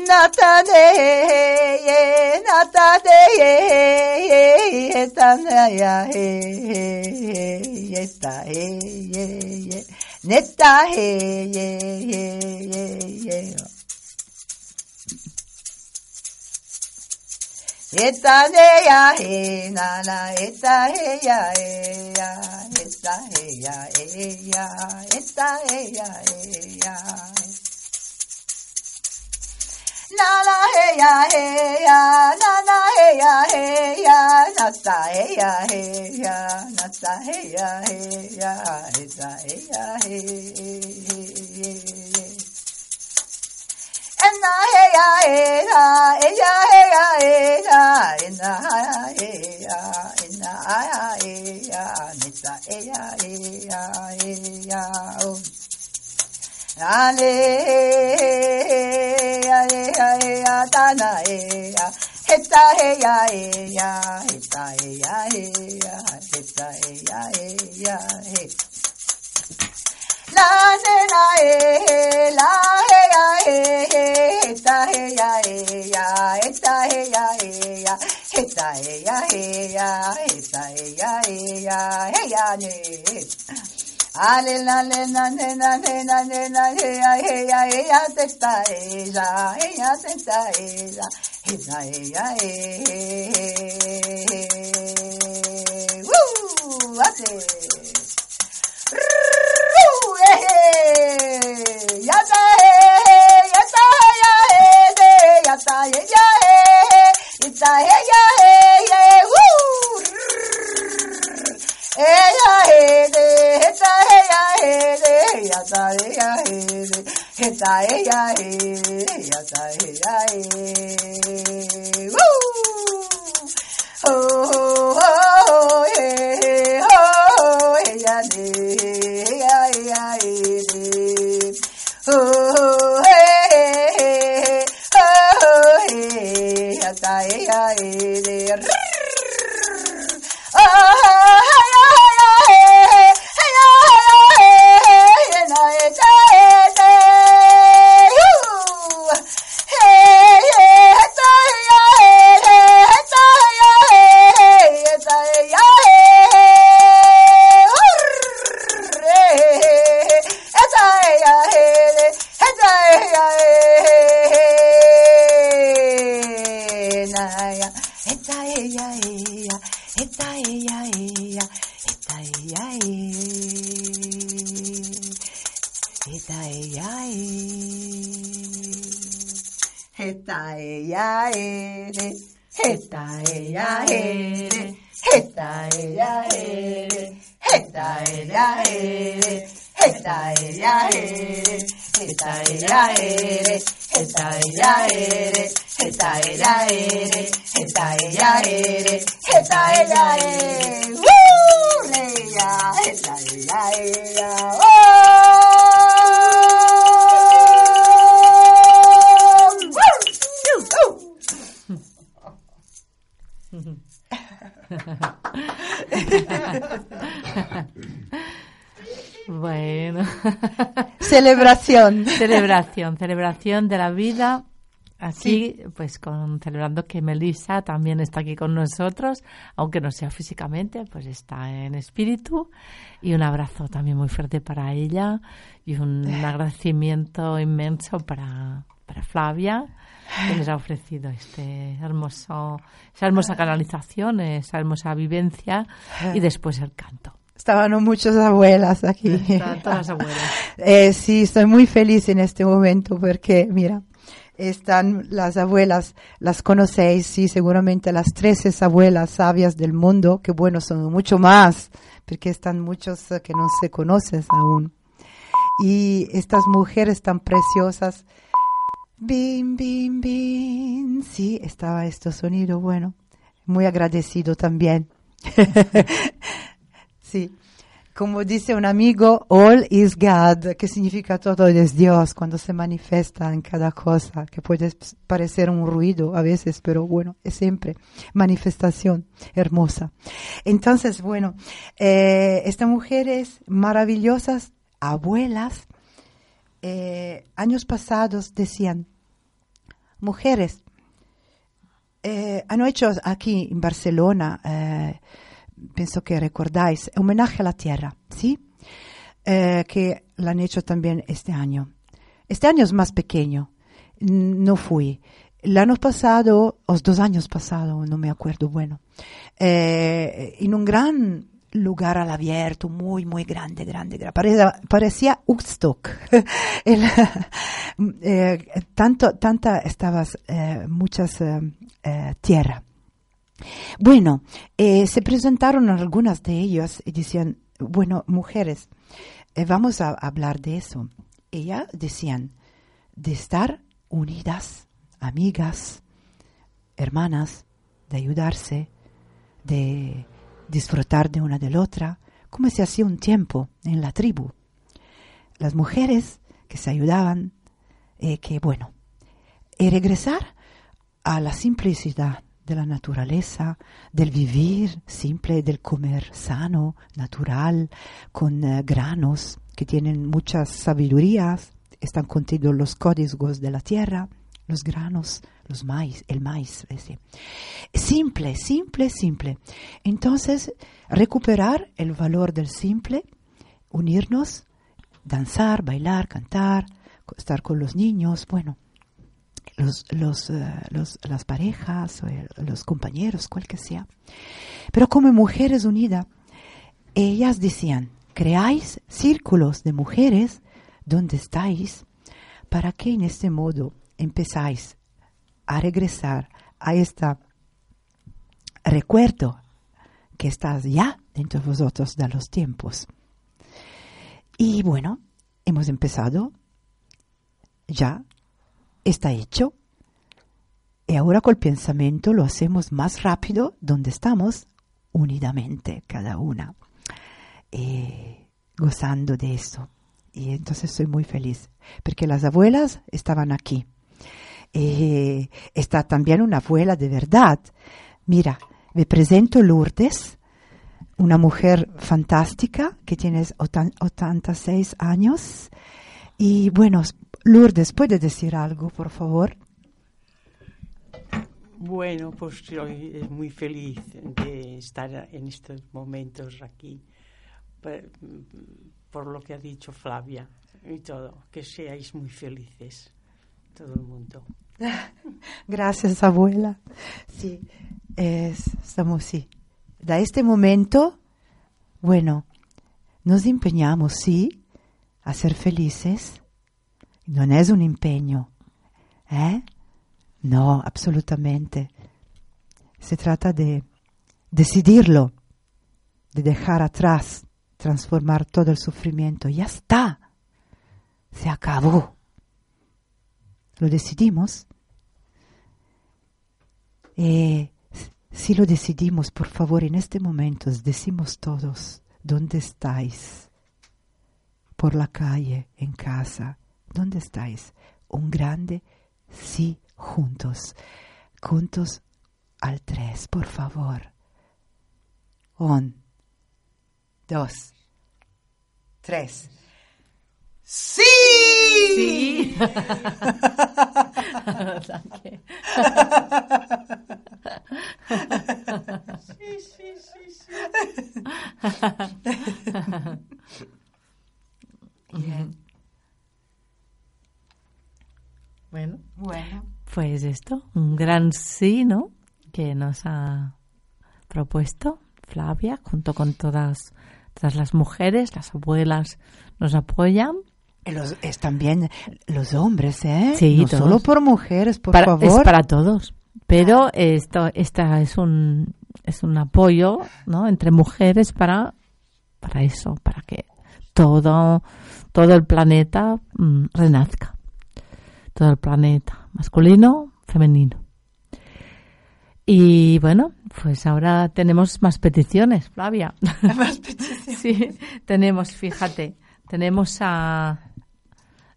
Nata de ye, nata de ye, ye, tana ya he, ye, ta he ye ye, neta he ye ye ye ye. Eta de ya he na na eta he ya he ya eta he ya he ya eta he ya he ya na na he ya he ya na na he ya he ya na ta he ya he ya na ta he ya he ya eta he ya he and the hey ya hey ya hey ya hey ya hey ya in the hey ya hey ya in the hey ya hey ya in the hey ya hey ya hey ya oh ale ale hey ya tana hey ya heta hey ya hey ya heta hey ya hey ya heta hey ya hey ya hey la la he ta he ya he ya he ta he ya he ya he ya ne Ale le na ne na ne na ne na he ya he ya he ya te ta he ya he ya ta he ya he ta he ya he Woo! ya. *laughs* Bueno. Celebración. *laughs* celebración, celebración de la vida. Así, pues con celebrando que Melissa también está aquí con nosotros, aunque no sea físicamente, pues está en espíritu. Y un abrazo también muy fuerte para ella y un *laughs* agradecimiento inmenso para, para Flavia, que nos ha ofrecido este hermoso, esa hermosa canalización, esa hermosa vivencia y después el canto. Estaban muchas abuelas aquí. Están todas las abuelas. *laughs* Eh, sí, estoy muy feliz en este momento porque, mira, están las abuelas, las conocéis, sí, seguramente las 13 abuelas sabias del mundo, que bueno, son mucho más, porque están muchos que no se conocen aún. Y estas mujeres tan preciosas, bim, bim, bim, sí, estaba este sonido, bueno, muy agradecido también. *laughs* sí. como dice un amigo, all is God, que significa todo es Dios cuando se manifiesta en cada cosa, que puede parecer un ruido a veces, pero bueno, es siempre manifestación hermosa. Entonces, bueno, eh, estas mujeres maravillosas, abuelas, eh, años pasados decían, mujeres, eh, han hecho aquí en Barcelona, eh, pienso que recordáis, homenaje a la tierra, ¿sí? Eh, que lo han hecho también este año. Este año es más pequeño, no fui. El año pasado, o dos años pasados, no me acuerdo, bueno, eh, en un gran lugar al abierto, muy, muy grande, grande, grande. Parecía, parecía *laughs* *laughs* eh, tanto, tanta, estabas, eh, muchas eh, tierra. Bueno, se presentaron algunas de ellas y decían, bueno, mujeres, vamos a hablar de eso. Ellas decían, de estar unidas, amigas, hermanas, de ayudarse, de disfrutar de una de la otra, como se hacía un tiempo en la tribu. Las mujeres que se ayudaban, eh, que bueno, y regresar a la simplicidad de la naturaleza, del vivir simple, del comer sano, natural, con uh, granos que tienen muchas sabidurías, están contidos los códigos de la tierra, los granos, los maíz, el maíz, ese. Simple, simple, simple. Entonces, recuperar el valor del simple, unirnos, danzar, bailar, cantar, estar con los niños, bueno, los, los, los, las parejas, los compañeros, cual que sea. Pero como mujeres unidas, ellas decían, creáis círculos de mujeres donde estáis, para que en este modo empezáis a regresar a este recuerdo que estás ya dentro de vosotros de los tiempos. Y bueno, hemos empezado ya está hecho. Y ahora con el pensamiento lo hacemos más rápido donde estamos unidamente cada una, eh, gozando de eso. Y entonces soy muy feliz, porque las abuelas estaban aquí. Eh, está también una abuela de verdad. Mira, me presento Lourdes, una mujer fantástica que tiene 86 años. Y bueno, Lourdes, ¿puede decir algo, por favor? Bueno, pues soy muy feliz de estar en estos momentos aquí, por, por, lo que ha dicho Flavia y todo, que seáis muy felices, todo el mundo. *laughs* Gracias, abuela. Sí, es, estamos, sí. Da este momento, bueno, nos empeñamos, sí, a ser felices non es un impegno, ¿eh? No, absolutamente. Se trata de decidirlo, de dejar atrás, transformar todo el sufrimiento. Ya está, se acabó. Lo decidimos. Eh, si lo decidimos, por favor, en este momento decimos todos, ¿dónde estáis? Por la calle, en casa, ¿Dónde estáis? Un grande sí juntos. Juntos al tres, por favor. Un, dos, tres. ¡Sí! Sí. sí, sí, sí, sí. Bien. Bueno, bueno, pues esto, un gran sí, ¿no? Que nos ha propuesto Flavia, junto con todas, todas las mujeres, las abuelas nos apoyan. Los, es también los hombres, ¿eh? Sí, no todos. solo por mujeres, por Para- favor. Es para todos. Pero esto, esta es un, es un apoyo, ¿no? Entre mujeres para, para eso, para que todo, todo el planeta mm, renazca. Todo el planeta, masculino, femenino. Y bueno, pues ahora tenemos más peticiones, Flavia. *laughs* Más peticiones. *laughs* Sí, tenemos, fíjate, tenemos a,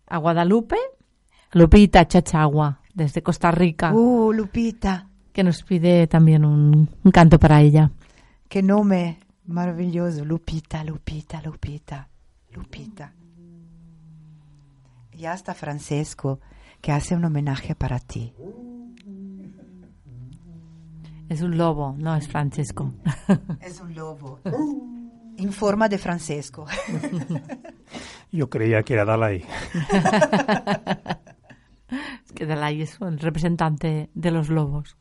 a Guadalupe, Lupita Chachagua, desde Costa Rica, Uh, Lupita, que nos pide también un, un canto para ella. qué nombre maravilloso. Lupita, Lupita, Lupita, Lupita. Y hasta Francesco, que hace un homenaje para ti. Es un lobo, no es Francesco. Es un lobo. *laughs* En forma de Francesco. *laughs* Yo creía que era Dalai. es que Dalai es el representante de los lobos.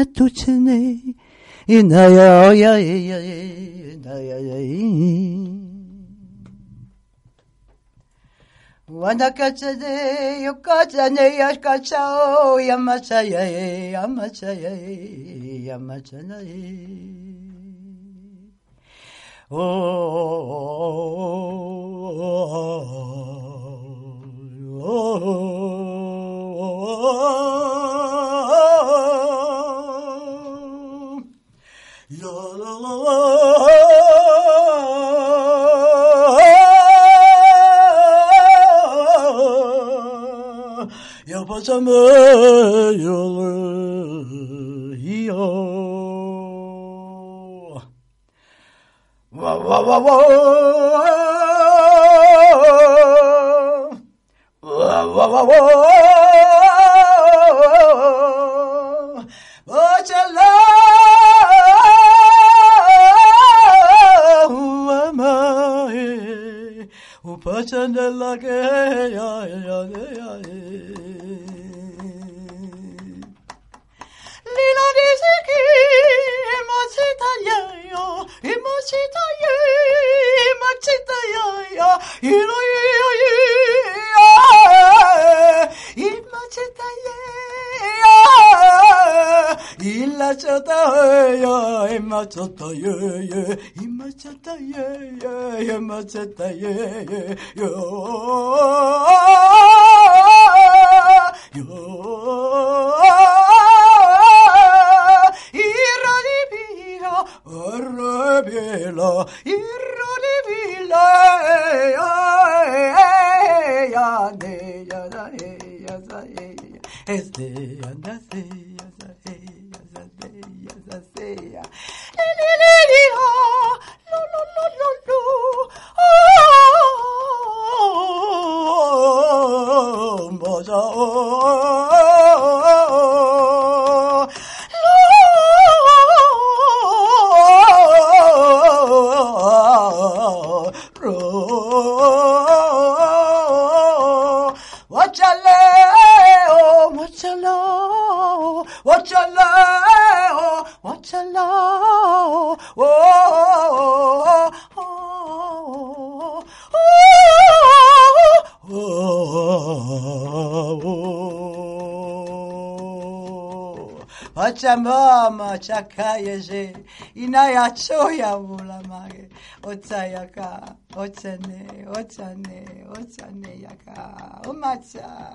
я тучный, иная я, иная я. Wanakatane, yokatane, yashkatao, yamatsaye, yamatsaye, yamatsaye. Imachita ya, imachita ya ya, ilo ya ya ya, imachita ya ya, ila chata ya, imachita ya ya, imachita Yeah. čaka je i najjačo ja vula mage. Oca jaka, oca ne, oca ne, oca ne jaka, omaca.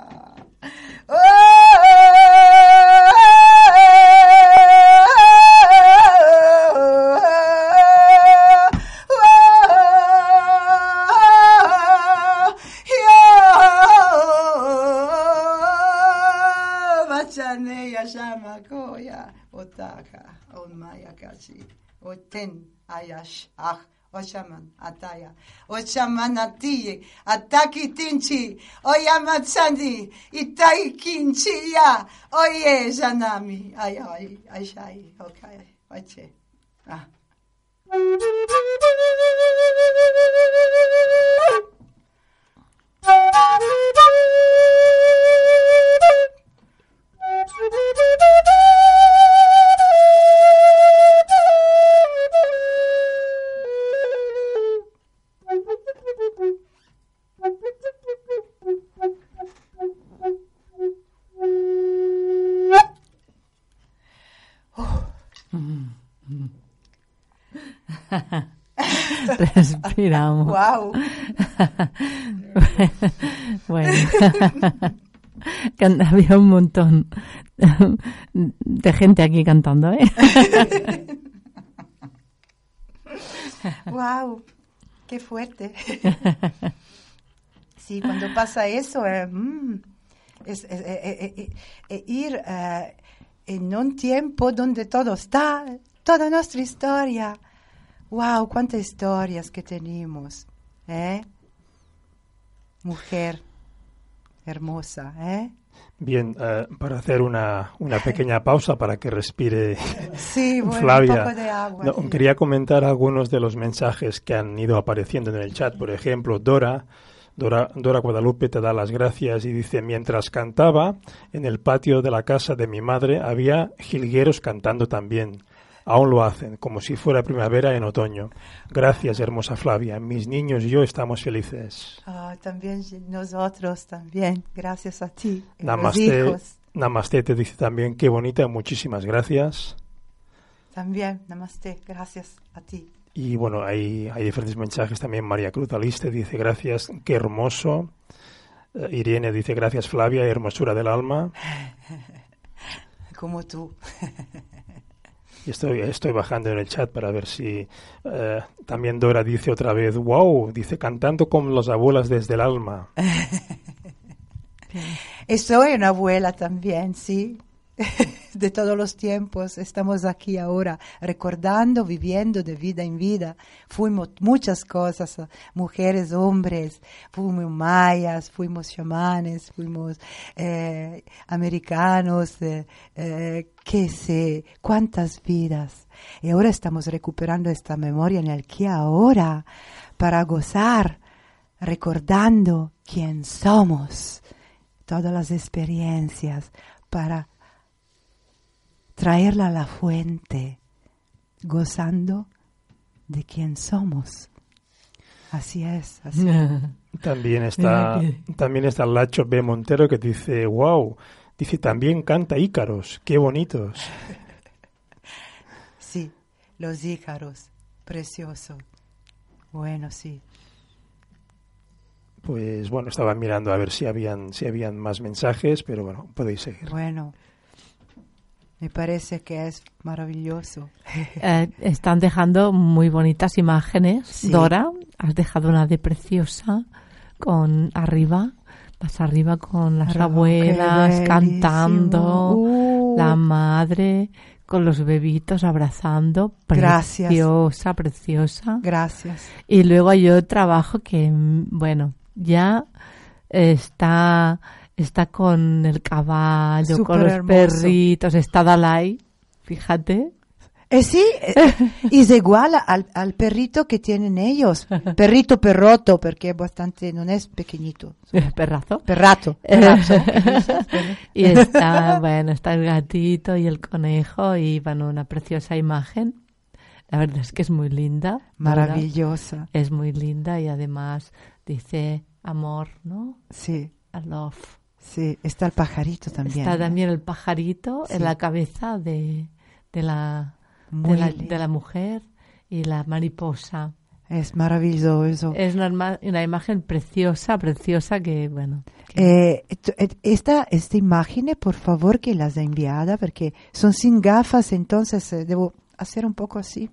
Kachi oten ayash ach Oshaman ataya. Oshaman atiye ataki tinchi. Oyamatsandi itai kinchi ya oye janami ay ay ay shai okay wache ah *laughs* *laughs* Respiramos. wow *laughs* bueno. *laughs* Había un montón de gente aquí cantando, ¿eh? wow qué fuerte sí cuando pasa eso eh, mm, es, es- eh, eh, eh, ir eh, en un tiempo donde todo está toda nuestra historia wow cuántas historias que tenemos ¿eh? mujer hermosa ¿eh? Bien, eh, para hacer una, una pequeña pausa para que respire sí bueno, Flavia. un poco de agua No, sí. quería comentar algunos de los mensajes que han ido apareciendo en el chat. Por ejemplo, Dora, Dora, Dora Guadalupe te da las gracias y dice, mientras cantaba, en el patio de la casa de mi madre había jilgueros cantando también. Aún lo hacen, como si fuera primavera en otoño. Gracias, hermosa Flavia. Mis niños y yo estamos felices. Ah, también nosotros también gracias a ti los Namaste, hijos Namaste te dice también, qué bonita, muchísimas gracias. También, namaste, gracias a ti. Y bueno, hay, hay diferentes mensajes también. María Cruz Aliste dice gracias, qué hermoso. Eh, Irene dice gracias Flavia, hermosura del alma. *laughs* Como tú. *laughs* Y estoy, bajando en el chat para ver si eh, también Dora dice otra vez, wow, dice cantando como las abuelas desde el alma. Y *laughs* soy una abuela también, sí. *laughs* De todos los tiempos. Estamos aquí ahora recordando, viviendo de vida en vida. Fuimos muchas cosas, mujeres, hombres. Fuimos mayas, fuimos chamanes, fuimos eh, americanos, eh, eh, qué sé, cuántas vidas. Y ahora estamos recuperando esta memoria en el que ahora para gozar, recordando quién somos todas las experiencias para traerla a la fuente, gozando de quien somos. Así es, así. *laughs* También está, también está Lacho B. Montero que dice, wow, dice, también canta Ícaros, qué bonitos. *laughs* Sí, los Ícaros, precioso. Bueno, sí. Pues bueno, estaba mirando a ver si habían, si habían más mensajes, pero bueno, podéis seguir. Bueno, me parece que es maravilloso. *laughs* Eh, están dejando muy bonitas imágenes. Sí. Dora, has dejado una de preciosa con arriba, más arriba con las abuelas cantando, Uh. la madre con los bebitos abrazando. Gracias. Preciosa, preciosa. Gracias. Y luego hay otro trabajo que, mm, bueno, ya está, está con el caballo, con los hermoso. perritos, está Dalai, fíjate. Eh, sí, eh, es igual al, al perrito que tienen ellos. Perrito perroto, porque es bastante, no es pequeñito. *laughs* Perrazo. Perrato. *laughs* perrazo. y está, bueno, está el gatito y el conejo y, bueno, una preciosa imagen. La verdad es que es muy linda. Maravillosa. Es muy linda y además dice amor, ¿no? Sí, A love. Sí. Está el pajarito también. Está también el pajarito Sí. en la cabeza de, de, la, de, la, de la mujer y la mariposa. Es maravilloso. Es una, una imagen preciosa, preciosa que, bueno. que- Eh, eh, esta, esta imagen, por favor, que las ha enviada, porque son sin gafas, entonces eh, debo hacer un poco así.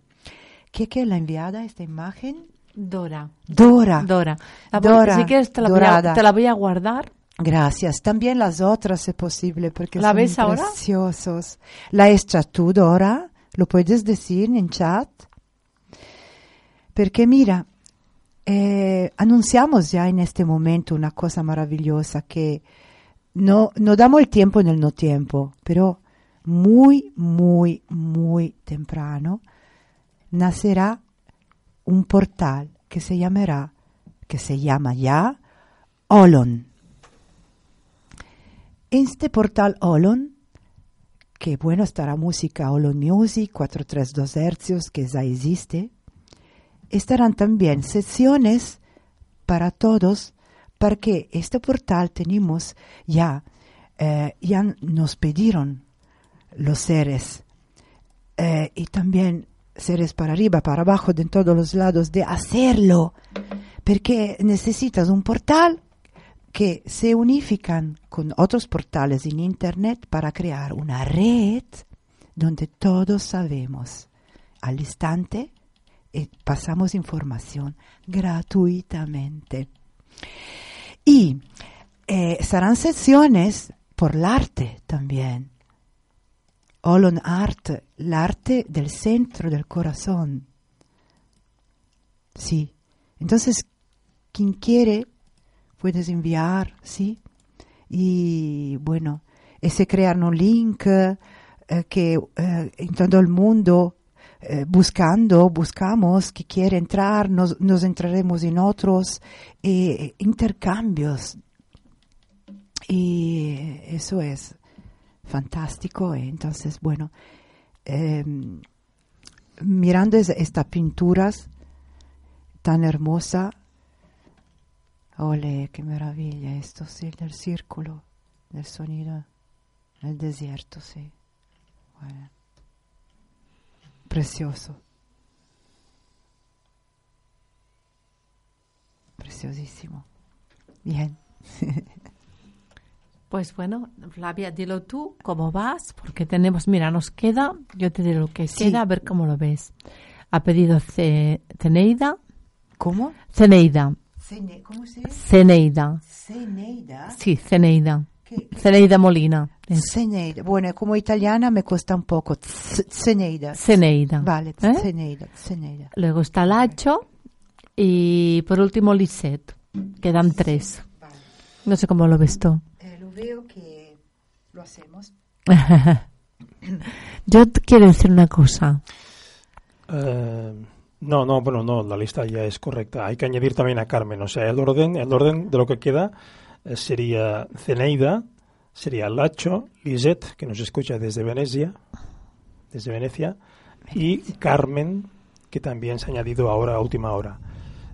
¿Qué que la enviada esta imagen? Dora. Dora. Dora. La Dora, si quieres te la, voy a, te la voy a guardar. Gracias. También las otras, si posible, porque ¿La son ves ahora? preciosos. ¿La hecha tú, Dora? ¿Lo puedes decir en chat? Porque mira, eh, anunciamos ya en este momento una cosa maravillosa que no, no damos el tiempo en el no tiempo, pero muy, muy, muy temprano nacerá un portal que se llamará, que se llama ya Olon. Este portal Olon, que bueno, estará música Olon Music 432 hercios, que ya existe, estarán también sesiones para todos, porque este portal tenemos ya, eh, ya nos pidieron los seres eh, y también seres para arriba, para abajo, de todos los lados, de hacerlo, porque necesitas un portal que se unifican con otros portales en Internet para crear una red donde todos sabemos al instante y pasamos información gratuitamente. Y eh, serán sesiones por el arte también. Olon Art, el arte del centro del corazón. Sí. Entonces, quien quiere, puedes enviar, ¿sí? Y bueno, ese crear un link eh, que eh, en todo el mundo eh, buscando, buscamos que quiere entrar, nos, nos entraremos en otros intercambios. Y eso es fantástico. Entonces, bueno, eh, mirando es- estas pinturas tan hermosa, ole, qué maravilla esto, sí, del círculo, del sonido, el desierto, sí. Bueno. Precioso. Preciosísimo. Bien. *laughs* Pues bueno, Flavia, dilo tú, ¿cómo vas? Porque tenemos, mira, nos queda, yo te diré lo que Sí. queda, a ver cómo lo ves. Ha pedido Ce- Ceneida, ¿Cómo? Ceneida, Cene- ¿Cómo se dice? Ceneida, Ceneida. sí, Ceneida, ¿Qué? Ceneida Molina, Ceneida. Bueno, como italiana me cuesta un poco. Ceneida. Ceneida. Vale, ¿eh? Ceneida, Ceneida. Luego está Lacho y por último Lisette. Quedan tres. No sé cómo lo ves tú. Eh, lo veo que lo hacemos. *laughs* Yo te quiero decir una cosa. Eh, no, no, bueno, no, la lista ya es correcta. Hay que añadir también a Carmen. O sea, el orden, el orden de lo que queda eh, sería Ceneida, sería Lacho, Lisette, que nos escucha desde Venecia, desde Venecia, y Carmen, que también se ha añadido ahora a última hora.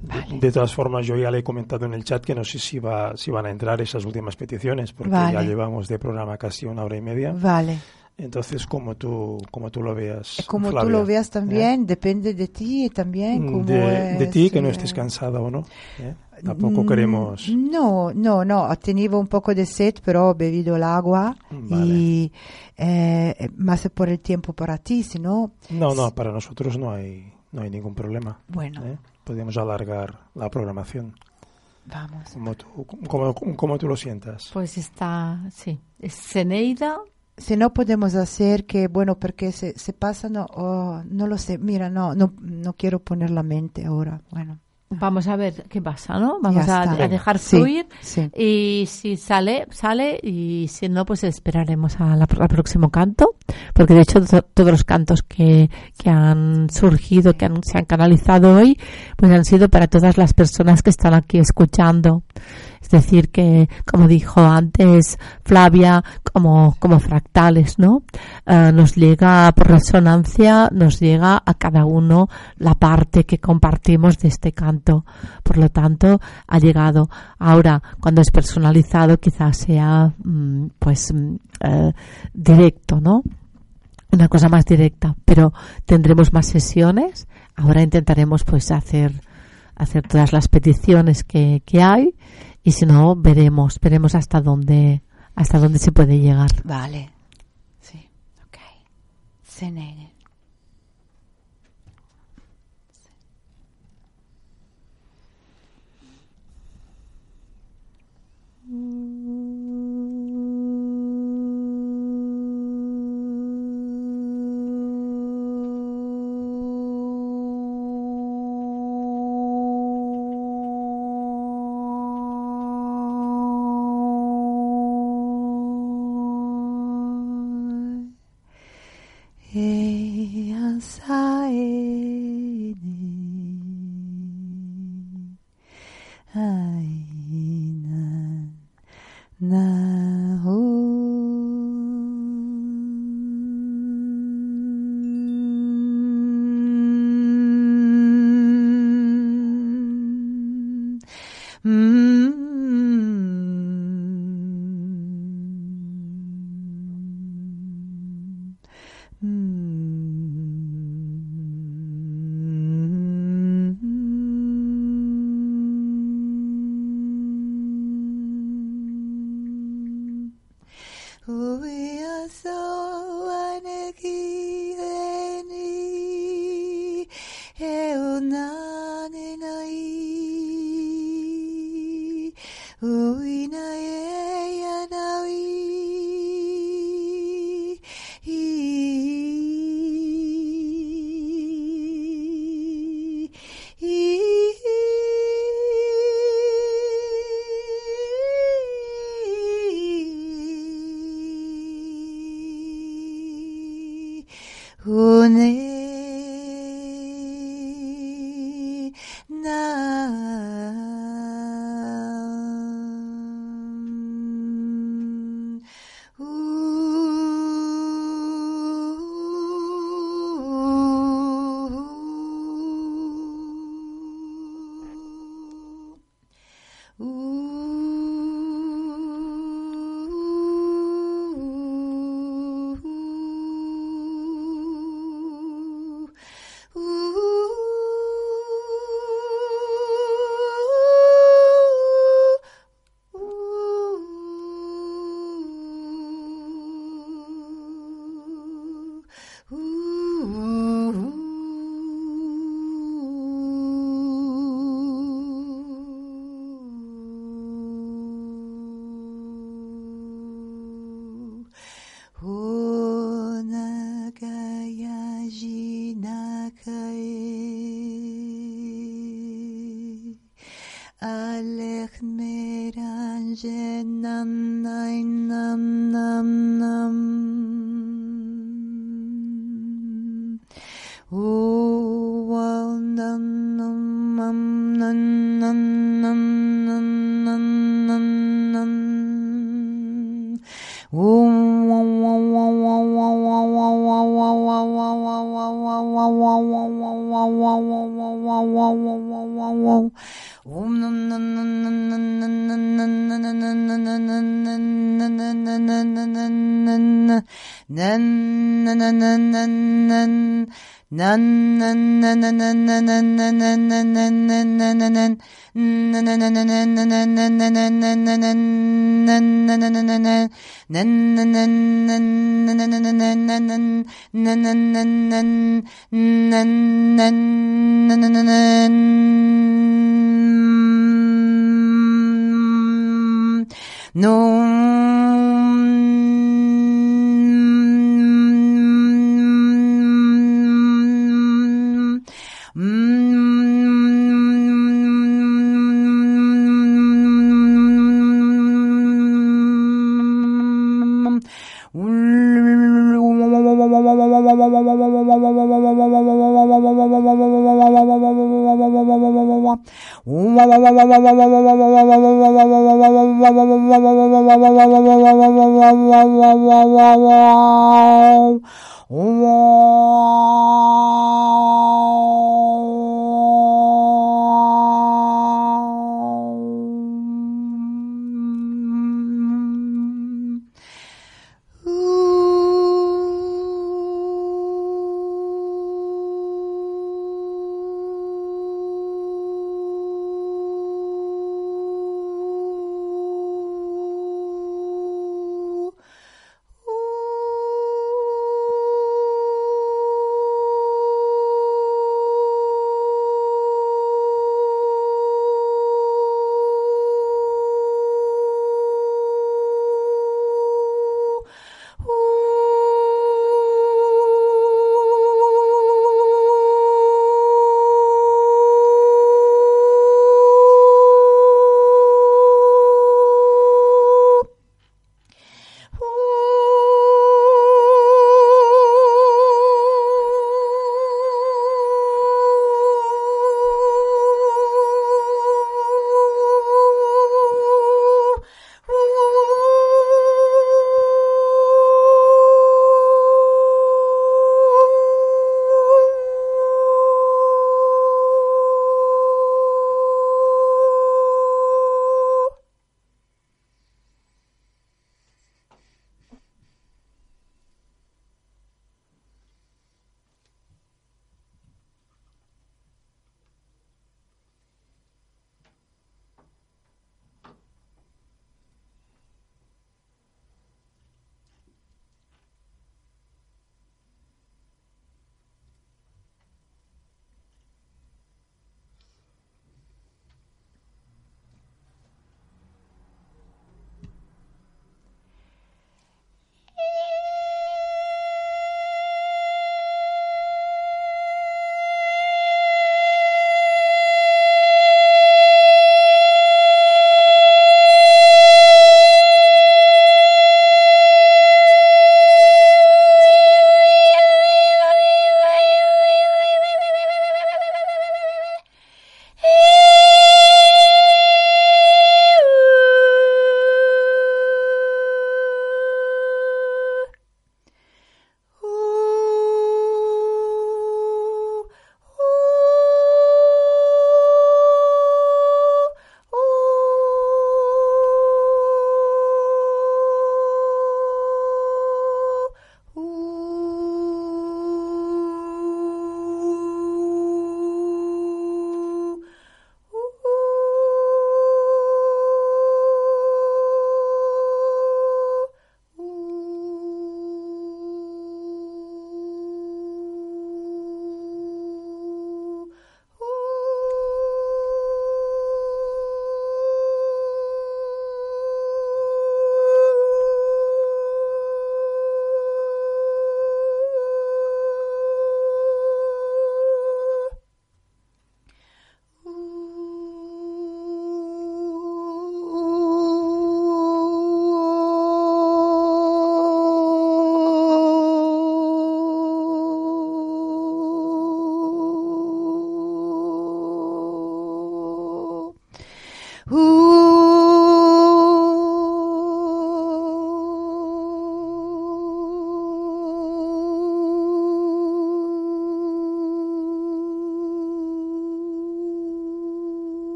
De, de todas formas, yo ya le he comentado en el chat que no sé si, va, si van a entrar esas últimas peticiones, porque ya llevamos de programa casi una hora y media. Vale. Entonces, como tú, como tú lo veas. Como tú Flavia, lo veas ¿eh? también, depende de ti también. cómo de, de ti, es, que no eh, estés cansada o no. ¿eh? Tampoco Mm, queremos. No, no, no, he tenido un poco de sed, pero he bebido el agua Vale. y eh, más por el tiempo para ti, si no, No, no, para nosotros no hay, no hay ningún problema. bueno, ¿eh? Podemos alargar la programación, vamos. como tú, como, como tú lo sientas. Pues está, sí. Es Zeneida. Si no podemos hacer que, bueno, porque se, se pasa, no, oh, no lo sé, mira, no, no, no quiero poner la mente ahora, bueno. Vamos a ver qué pasa, ¿no? Vamos a, a dejar Sí, fluir. sí. Y si sale, sale. Y si no, pues esperaremos al próximo canto. Porque de hecho, to- todos los cantos que, que han surgido, que han- se han canalizado hoy, pues han sido para todas las personas que están aquí escuchando. Es decir, que, como dijo antes Flavia, como, como fractales, ¿no? Eh, nos llega por resonancia, nos llega a cada uno la parte que compartimos de este canto. Por lo tanto, ha llegado. Ahora, cuando es personalizado, quizás sea, mm, pues, mm, eh, directo, ¿no? Una cosa más directa. Pero tendremos más sesiones. Ahora intentaremos, pues, hacer, hacer todas las peticiones que, que hay. Y si no, veremos, veremos hasta dónde, hasta dónde se puede llegar. Vale. Sí, Mm-hmm.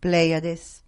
Pleiades.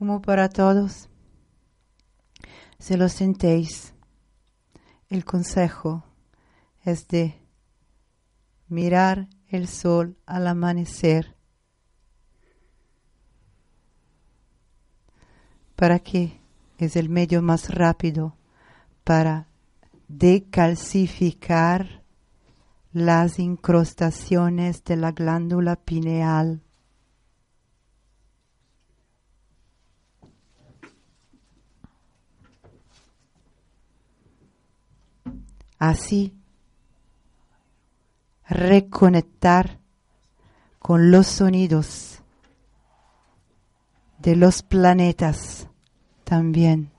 Como para todos. Si lo sentéis, el consejo es de mirar el sol al amanecer para que es el medio más rápido para decalcificar las incrustaciones de la glándula pineal así reconectar con los sonidos de los planetas también.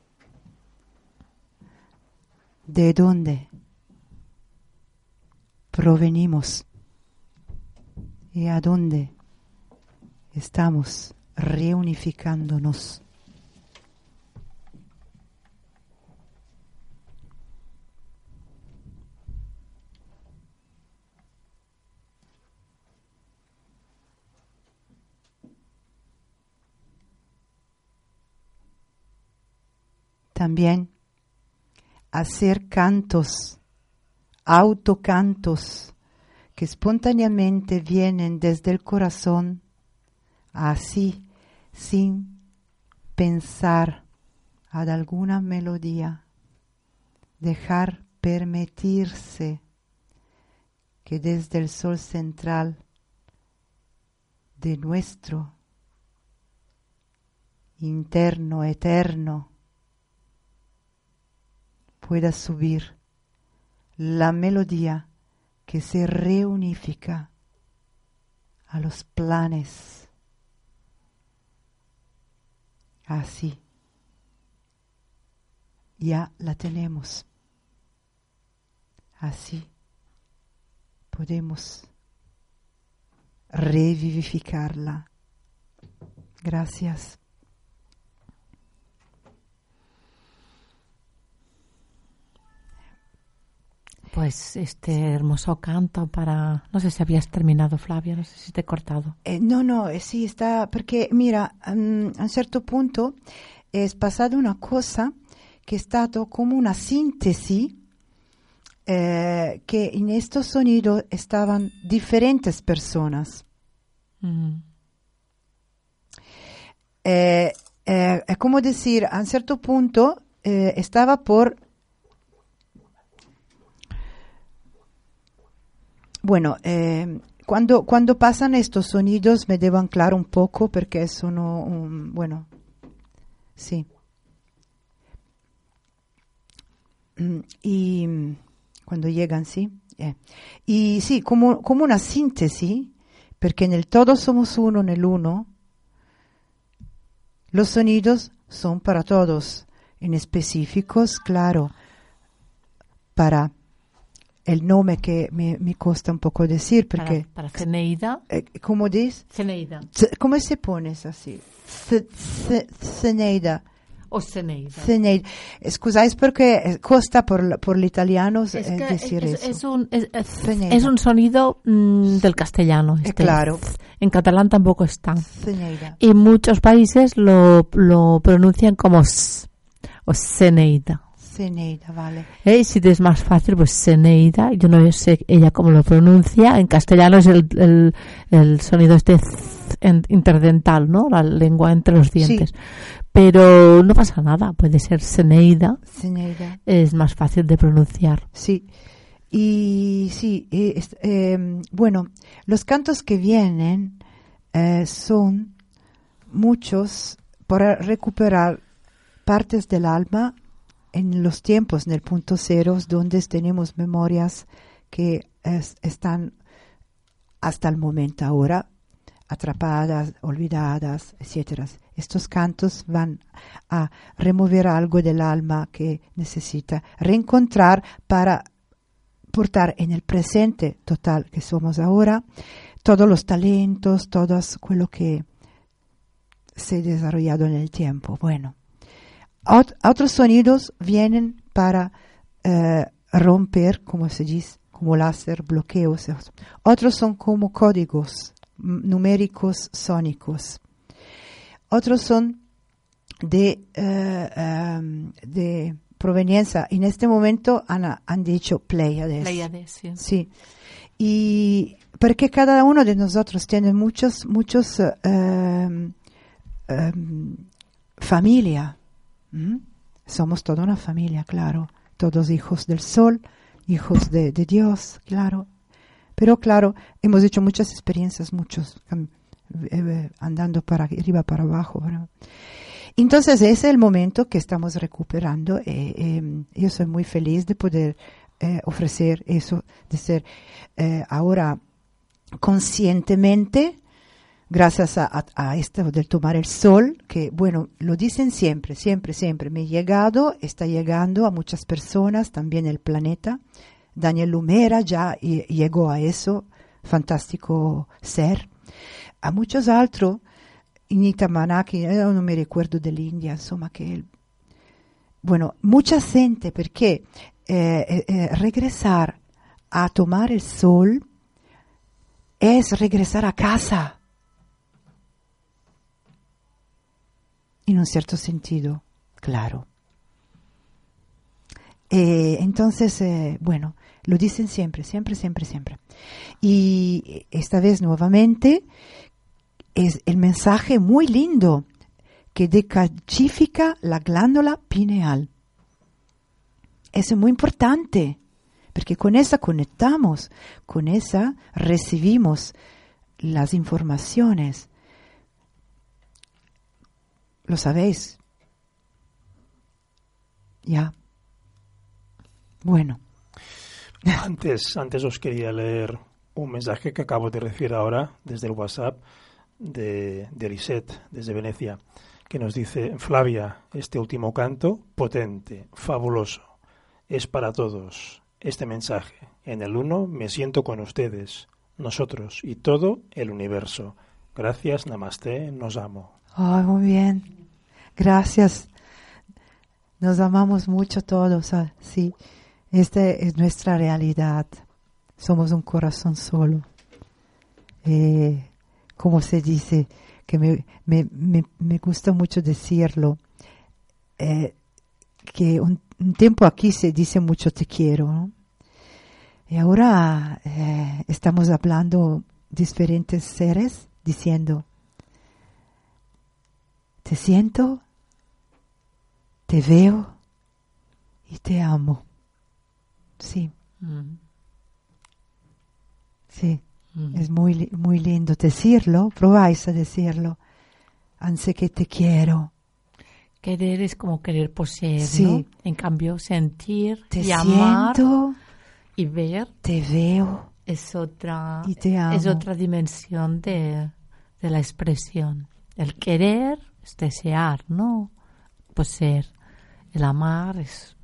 ¿De dónde provenimos? ¿Y a dónde estamos reunificándonos? También hacer cantos, autocantos, que espontáneamente vienen desde el corazón, así, sin pensar a alguna melodía, dejar permitirse que desde el sol central de nuestro interno eterno pueda subir la melodía que se reunifica a los planes. Así. Ya la tenemos. Así podemos revivificarla. Gracias. Pues este hermoso canto para... No sé si habías terminado, Flavia, no sé si te he cortado. Eh, no, no, eh, sí está, porque mira, mm, a un cierto punto es pasado una cosa que ha estado como una síntesis, eh, que en estos sonidos estaban diferentes personas. Mm. es como decir, a un cierto punto estaba por Bueno, eh, cuando, cuando pasan estos sonidos me debo anclar un poco porque son un, bueno, sí. Mm, y cuando llegan, sí. Eh. Y sí, como, como una síntesis, porque en el todo somos uno, en el uno, los sonidos son para todos, en específicos, claro, para el nombre que me, me cuesta un poco decir porque para, para Ceneida eh, ¿cómo dices? Ceneida ¿cómo se pone así? Ceneida o Ceneida Ceneida Scusáis porque costa por, por el italiano es eh, decir es, eso. es un, es, es un sonido mm, del castellano este. claro. En catalán tampoco está Ceneida y muchos países lo, lo pronuncian como s, o Ceneida Ceneida, vale. ¿Eh? Si te es más fácil, pues Ceneida, yo no sé ella cómo lo pronuncia, en castellano es el, el, el sonido este interdental, ¿no? La lengua entre los dientes. Sí. Pero no pasa nada, puede ser Ceneida, Ceneida. es más fácil de pronunciar. Sí. Y sí, eh, eh, bueno, los cantos que vienen eh, son muchos para recuperar partes del alma en los tiempos, en el punto cero, donde tenemos memorias que es- están hasta el momento ahora atrapadas, olvidadas, etcétera. Estos cantos van a remover algo del alma que necesita reencontrar para portar en el presente total que somos ahora todos los talentos, todo lo que se ha desarrollado en el tiempo. Bueno, ot- otros sonidos vienen para eh, romper, como se dice, como láser, bloqueos. Otros son como códigos numéricos sónicos. Otros son de, eh, em, de proveniencia. En este momento han, han dicho Pleiades. Pleiades, sí. Sí. Y porque cada uno de nosotros tiene muchos, muchos em, familia. ¿M? Somos toda una familia, claro. Todos hijos del sol, hijos de, Dios, claro. Pero claro, hemos hecho muchas experiencias, muchos cam- eh, andando para arriba, para abajo. Entonces ese es el momento que estamos recuperando. eh, eh, yo soy muy feliz de poder eh, ofrecer eso, de ser eh, ahora conscientemente, gracias a, esto del tomar el sol, que bueno, lo dicen siempre, siempre, siempre. Me he llegado, está llegando a muchas personas, también el planeta. Daniel Lumera ya lle- llegó a eso, fantástico ser. A muchos otros, Inita Manaki, eh, no me recuerdo dell'India, insomma, che el- bueno, mucha gente, eh, eh, eh, regresar a tomar el sol es regresar a casa. En un cierto sentido, claro. Eh, entonces, eh, bueno, lo dicen siempre, siempre, siempre, siempre. Y esta vez nuevamente es el mensaje muy lindo que decalcifica la glándula pineal. Eso es muy importante, porque con esa conectamos, con esa recibimos las informaciones. ¿Lo sabéis? Ya. Bueno. Antes, antes os quería leer un mensaje que acabo de recibir ahora desde el WhatsApp de, de Lisette, desde Venecia, que nos dice, Flavia, este último canto, potente, fabuloso, es para todos. Este mensaje, en el uno me siento con ustedes, nosotros y todo el universo. Gracias, namaste, nos amo. Muy bien. Gracias. Nos amamos mucho todos. ah, Sí, esta es nuestra realidad. Somos un corazón solo. Eh, como se dice, que me, me, me, me gusta mucho decirlo, eh, que un, tiempo aquí se dice mucho te quiero. Y ahora eh, estamos hablando diferentes seres diciendo, te siento, te veo y te amo. Sí, Mm, sí, mm. es muy, muy lindo decirlo, probáis a decirlo, antes que te quiero, Querer es como querer poseer, Sí. ¿no? En cambio, sentir te y amar y ver te veo es otra, y te amo. es otra dimensión de, de la expresión. El querer es desear, ¿no? Poseer. El amar es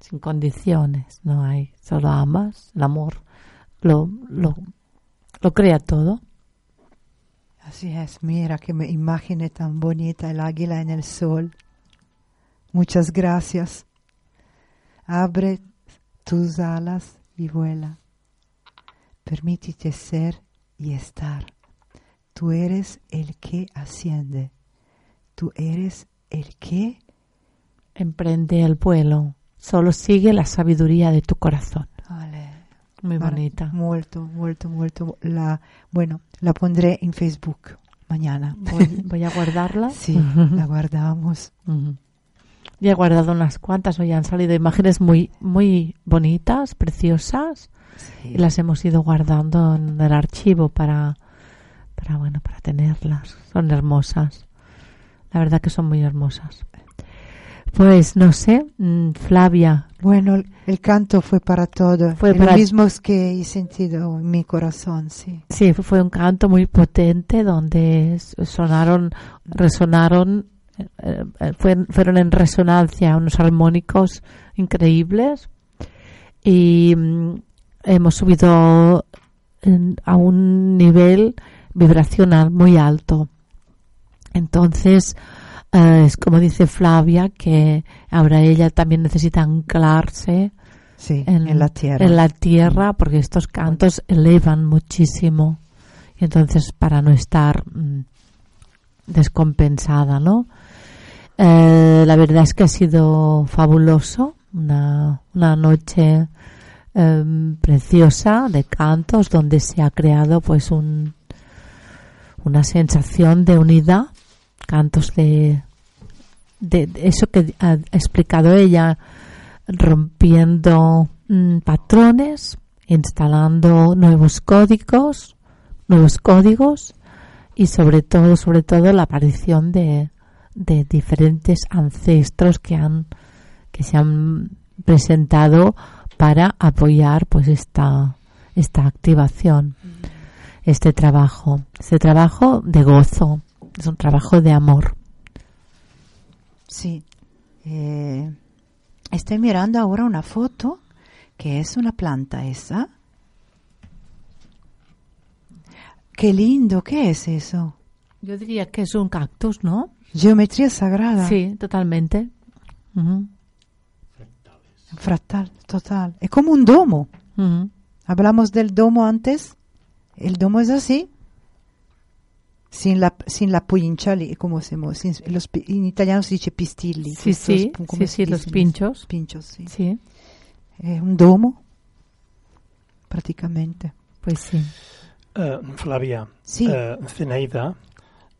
sin condiciones, no hay. Solo amas, el amor lo, lo, lo crea todo. Así es, mira qué me imagen tan bonita, el águila en el sol. Muchas gracias. Abre tus alas y vuela. Permítete ser y estar. Tú eres el que asciende. Tú eres el que Emprende el vuelo. Solo sigue la sabiduría de tu corazón. Vale. Muy bonita. Molto, molto, molto. La, bueno, la pondré en Facebook mañana. Voy, voy a guardarla. Sí, la guardamos. Ya he guardado unas cuantas, hoy han salido imágenes muy, muy bonitas, preciosas, Sí. y las hemos ido guardando en el archivo para, para, bueno, para tenerlas. Son hermosas. La verdad que son muy hermosas. Pues no sé, mm, Flavia. Bueno, el, canto fue para todo. Fue para- lo mismo que he sentido en mi corazón, sí. Sí, fue un canto muy potente donde sonaron, resonaron, eh, eh, fue- fueron en resonancia unos armónicos increíbles y mm, hemos subido a un nivel vibracional muy alto. Entonces, eh, es como dice Flavia, que ahora ella también necesita anclarse Sí, en, la tierra. en la tierra, porque estos cantos elevan muchísimo. Y entonces, para no estar mm, descompensada, ¿no? Eh, la verdad es que ha sido fabuloso, una, una noche em, preciosa de cantos donde se ha creado pues un, una sensación de unidad, cantos de, de, de eso que ha explicado ella, rompiendo mm, patrones, instalando nuevos códigos, nuevos códigos y sobre todo, sobre todo la aparición de, de diferentes ancestros que han que se han presentado para apoyar pues esta esta activación, este trabajo, este trabajo de gozo, es un trabajo de amor. Sí. Eh, estoy mirando ahora una foto que es una planta esa. Qué lindo, ¿qué es eso? Yo diría que es un cactus, ¿no? Geometría sagrada. Sí, totalmente. Ujú, Fractal, total. Es como un domo. Hablamos del domo antes. El domo es así. Sin la, sin la puncha, li- como sin- los pi- en italiano se dice pistilli. Sí, estos sí, sí, ¿cómo se sí, los pinchos. Pinchos, sí. Sí, Es un domo, prácticamente. pues sí. Eh, Flavia, Sí. eh, Zenaida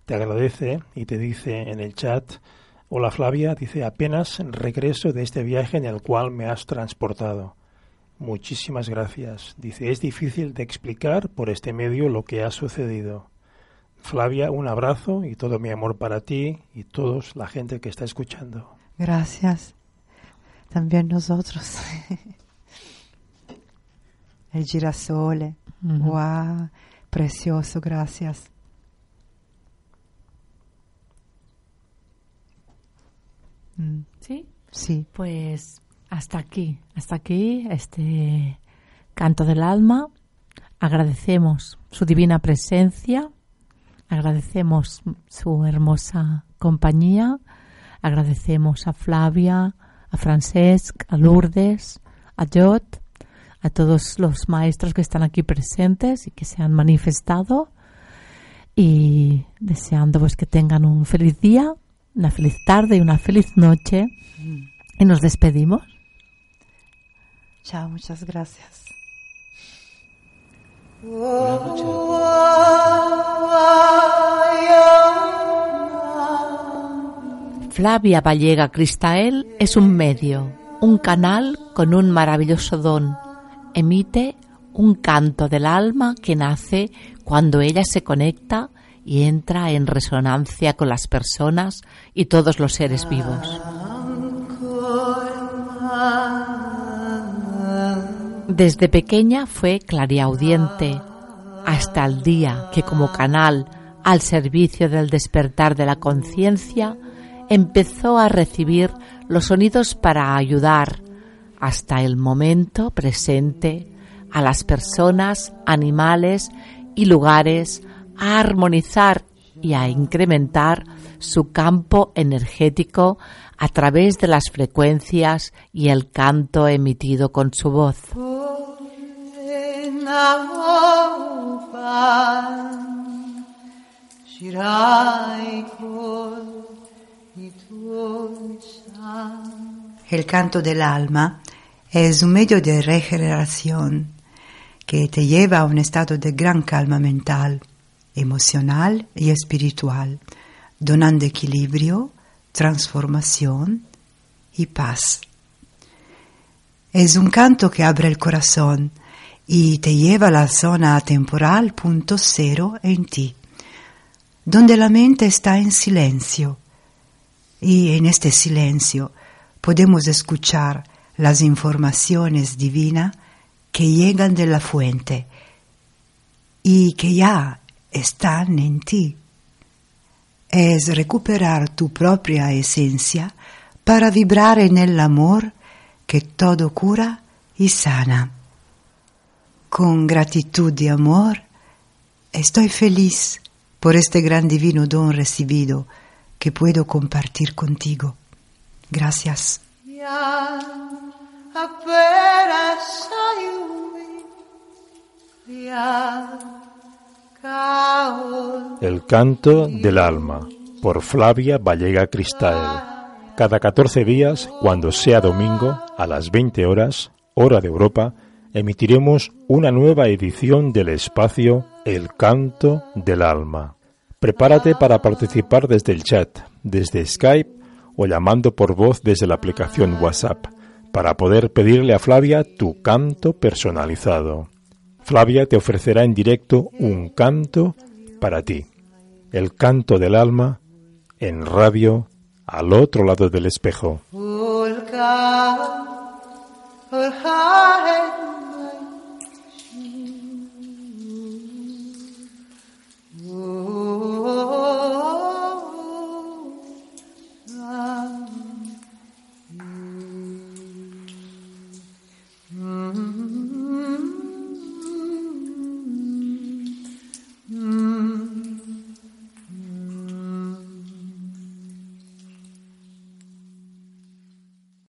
te agradece y te dice en el chat, hola Flavia, dice apenas regreso de este viaje en el cual me has transportado. Muchísimas gracias. Dice, es difícil de explicar por este medio lo que ha sucedido. Flavia, un abrazo y todo mi amor para ti y todos la gente que está escuchando. Gracias. También nosotros. *laughs* El girasole. Wow, precioso, gracias. Mm, Sí, Sí, pues hasta aquí, hasta aquí este canto del alma. Agradecemos su divina presencia, agradecemos su hermosa compañía, agradecemos a Flavia, a Francesc, a Lourdes, a Jot, a todos los maestros que están aquí presentes y que se han manifestado. Y deseando pues que tengan un feliz día, una feliz tarde y una feliz noche. Y nos despedimos. chao, muchas gracias. Flavia Vallega Cristael es un medio, un canal con un maravilloso don. Emite un canto del alma que nace cuando ella se conecta y entra en resonancia con las personas y todos los seres vivos. Desde pequeña fue clariaudiente hasta el día que como canal al servicio del despertar de la conciencia empezó a recibir los sonidos para ayudar hasta el momento presente a las personas, animales y lugares a armonizar y a incrementar su campo energético a través de las frecuencias y el canto emitido con su voz. El canto del alma es un medio de regeneración que te lleva a un estado de gran calma mental, emocional y espiritual, donando equilibrio, transformación y paz. Es un canto que abre el corazón y te lleva a la zona temporal punto cero en ti, donde la mente está en silencio y en este silencio podemos escuchar las informaciones divinas que llegan de la fuente y que ya están en ti. Es recuperar tu propia esencia para vibrar en el amor que todo cura y sana. Con gratitud y amor, estoy feliz por este gran divino don recibido que puedo compartir contigo. Gracias. El canto del alma por Flavia Vallega Cristael. Cada 14 días, cuando sea domingo, a las 20 horas, hora de Europa, emitiremos una nueva edición del espacio El canto del alma. Prepárate para participar desde el chat, desde Skype o llamando por voz desde la aplicación WhatsApp para poder pedirle a Flavia tu canto personalizado. Flavia te ofrecerá en directo un canto para ti, el canto del alma, en radio al otro lado del espejo.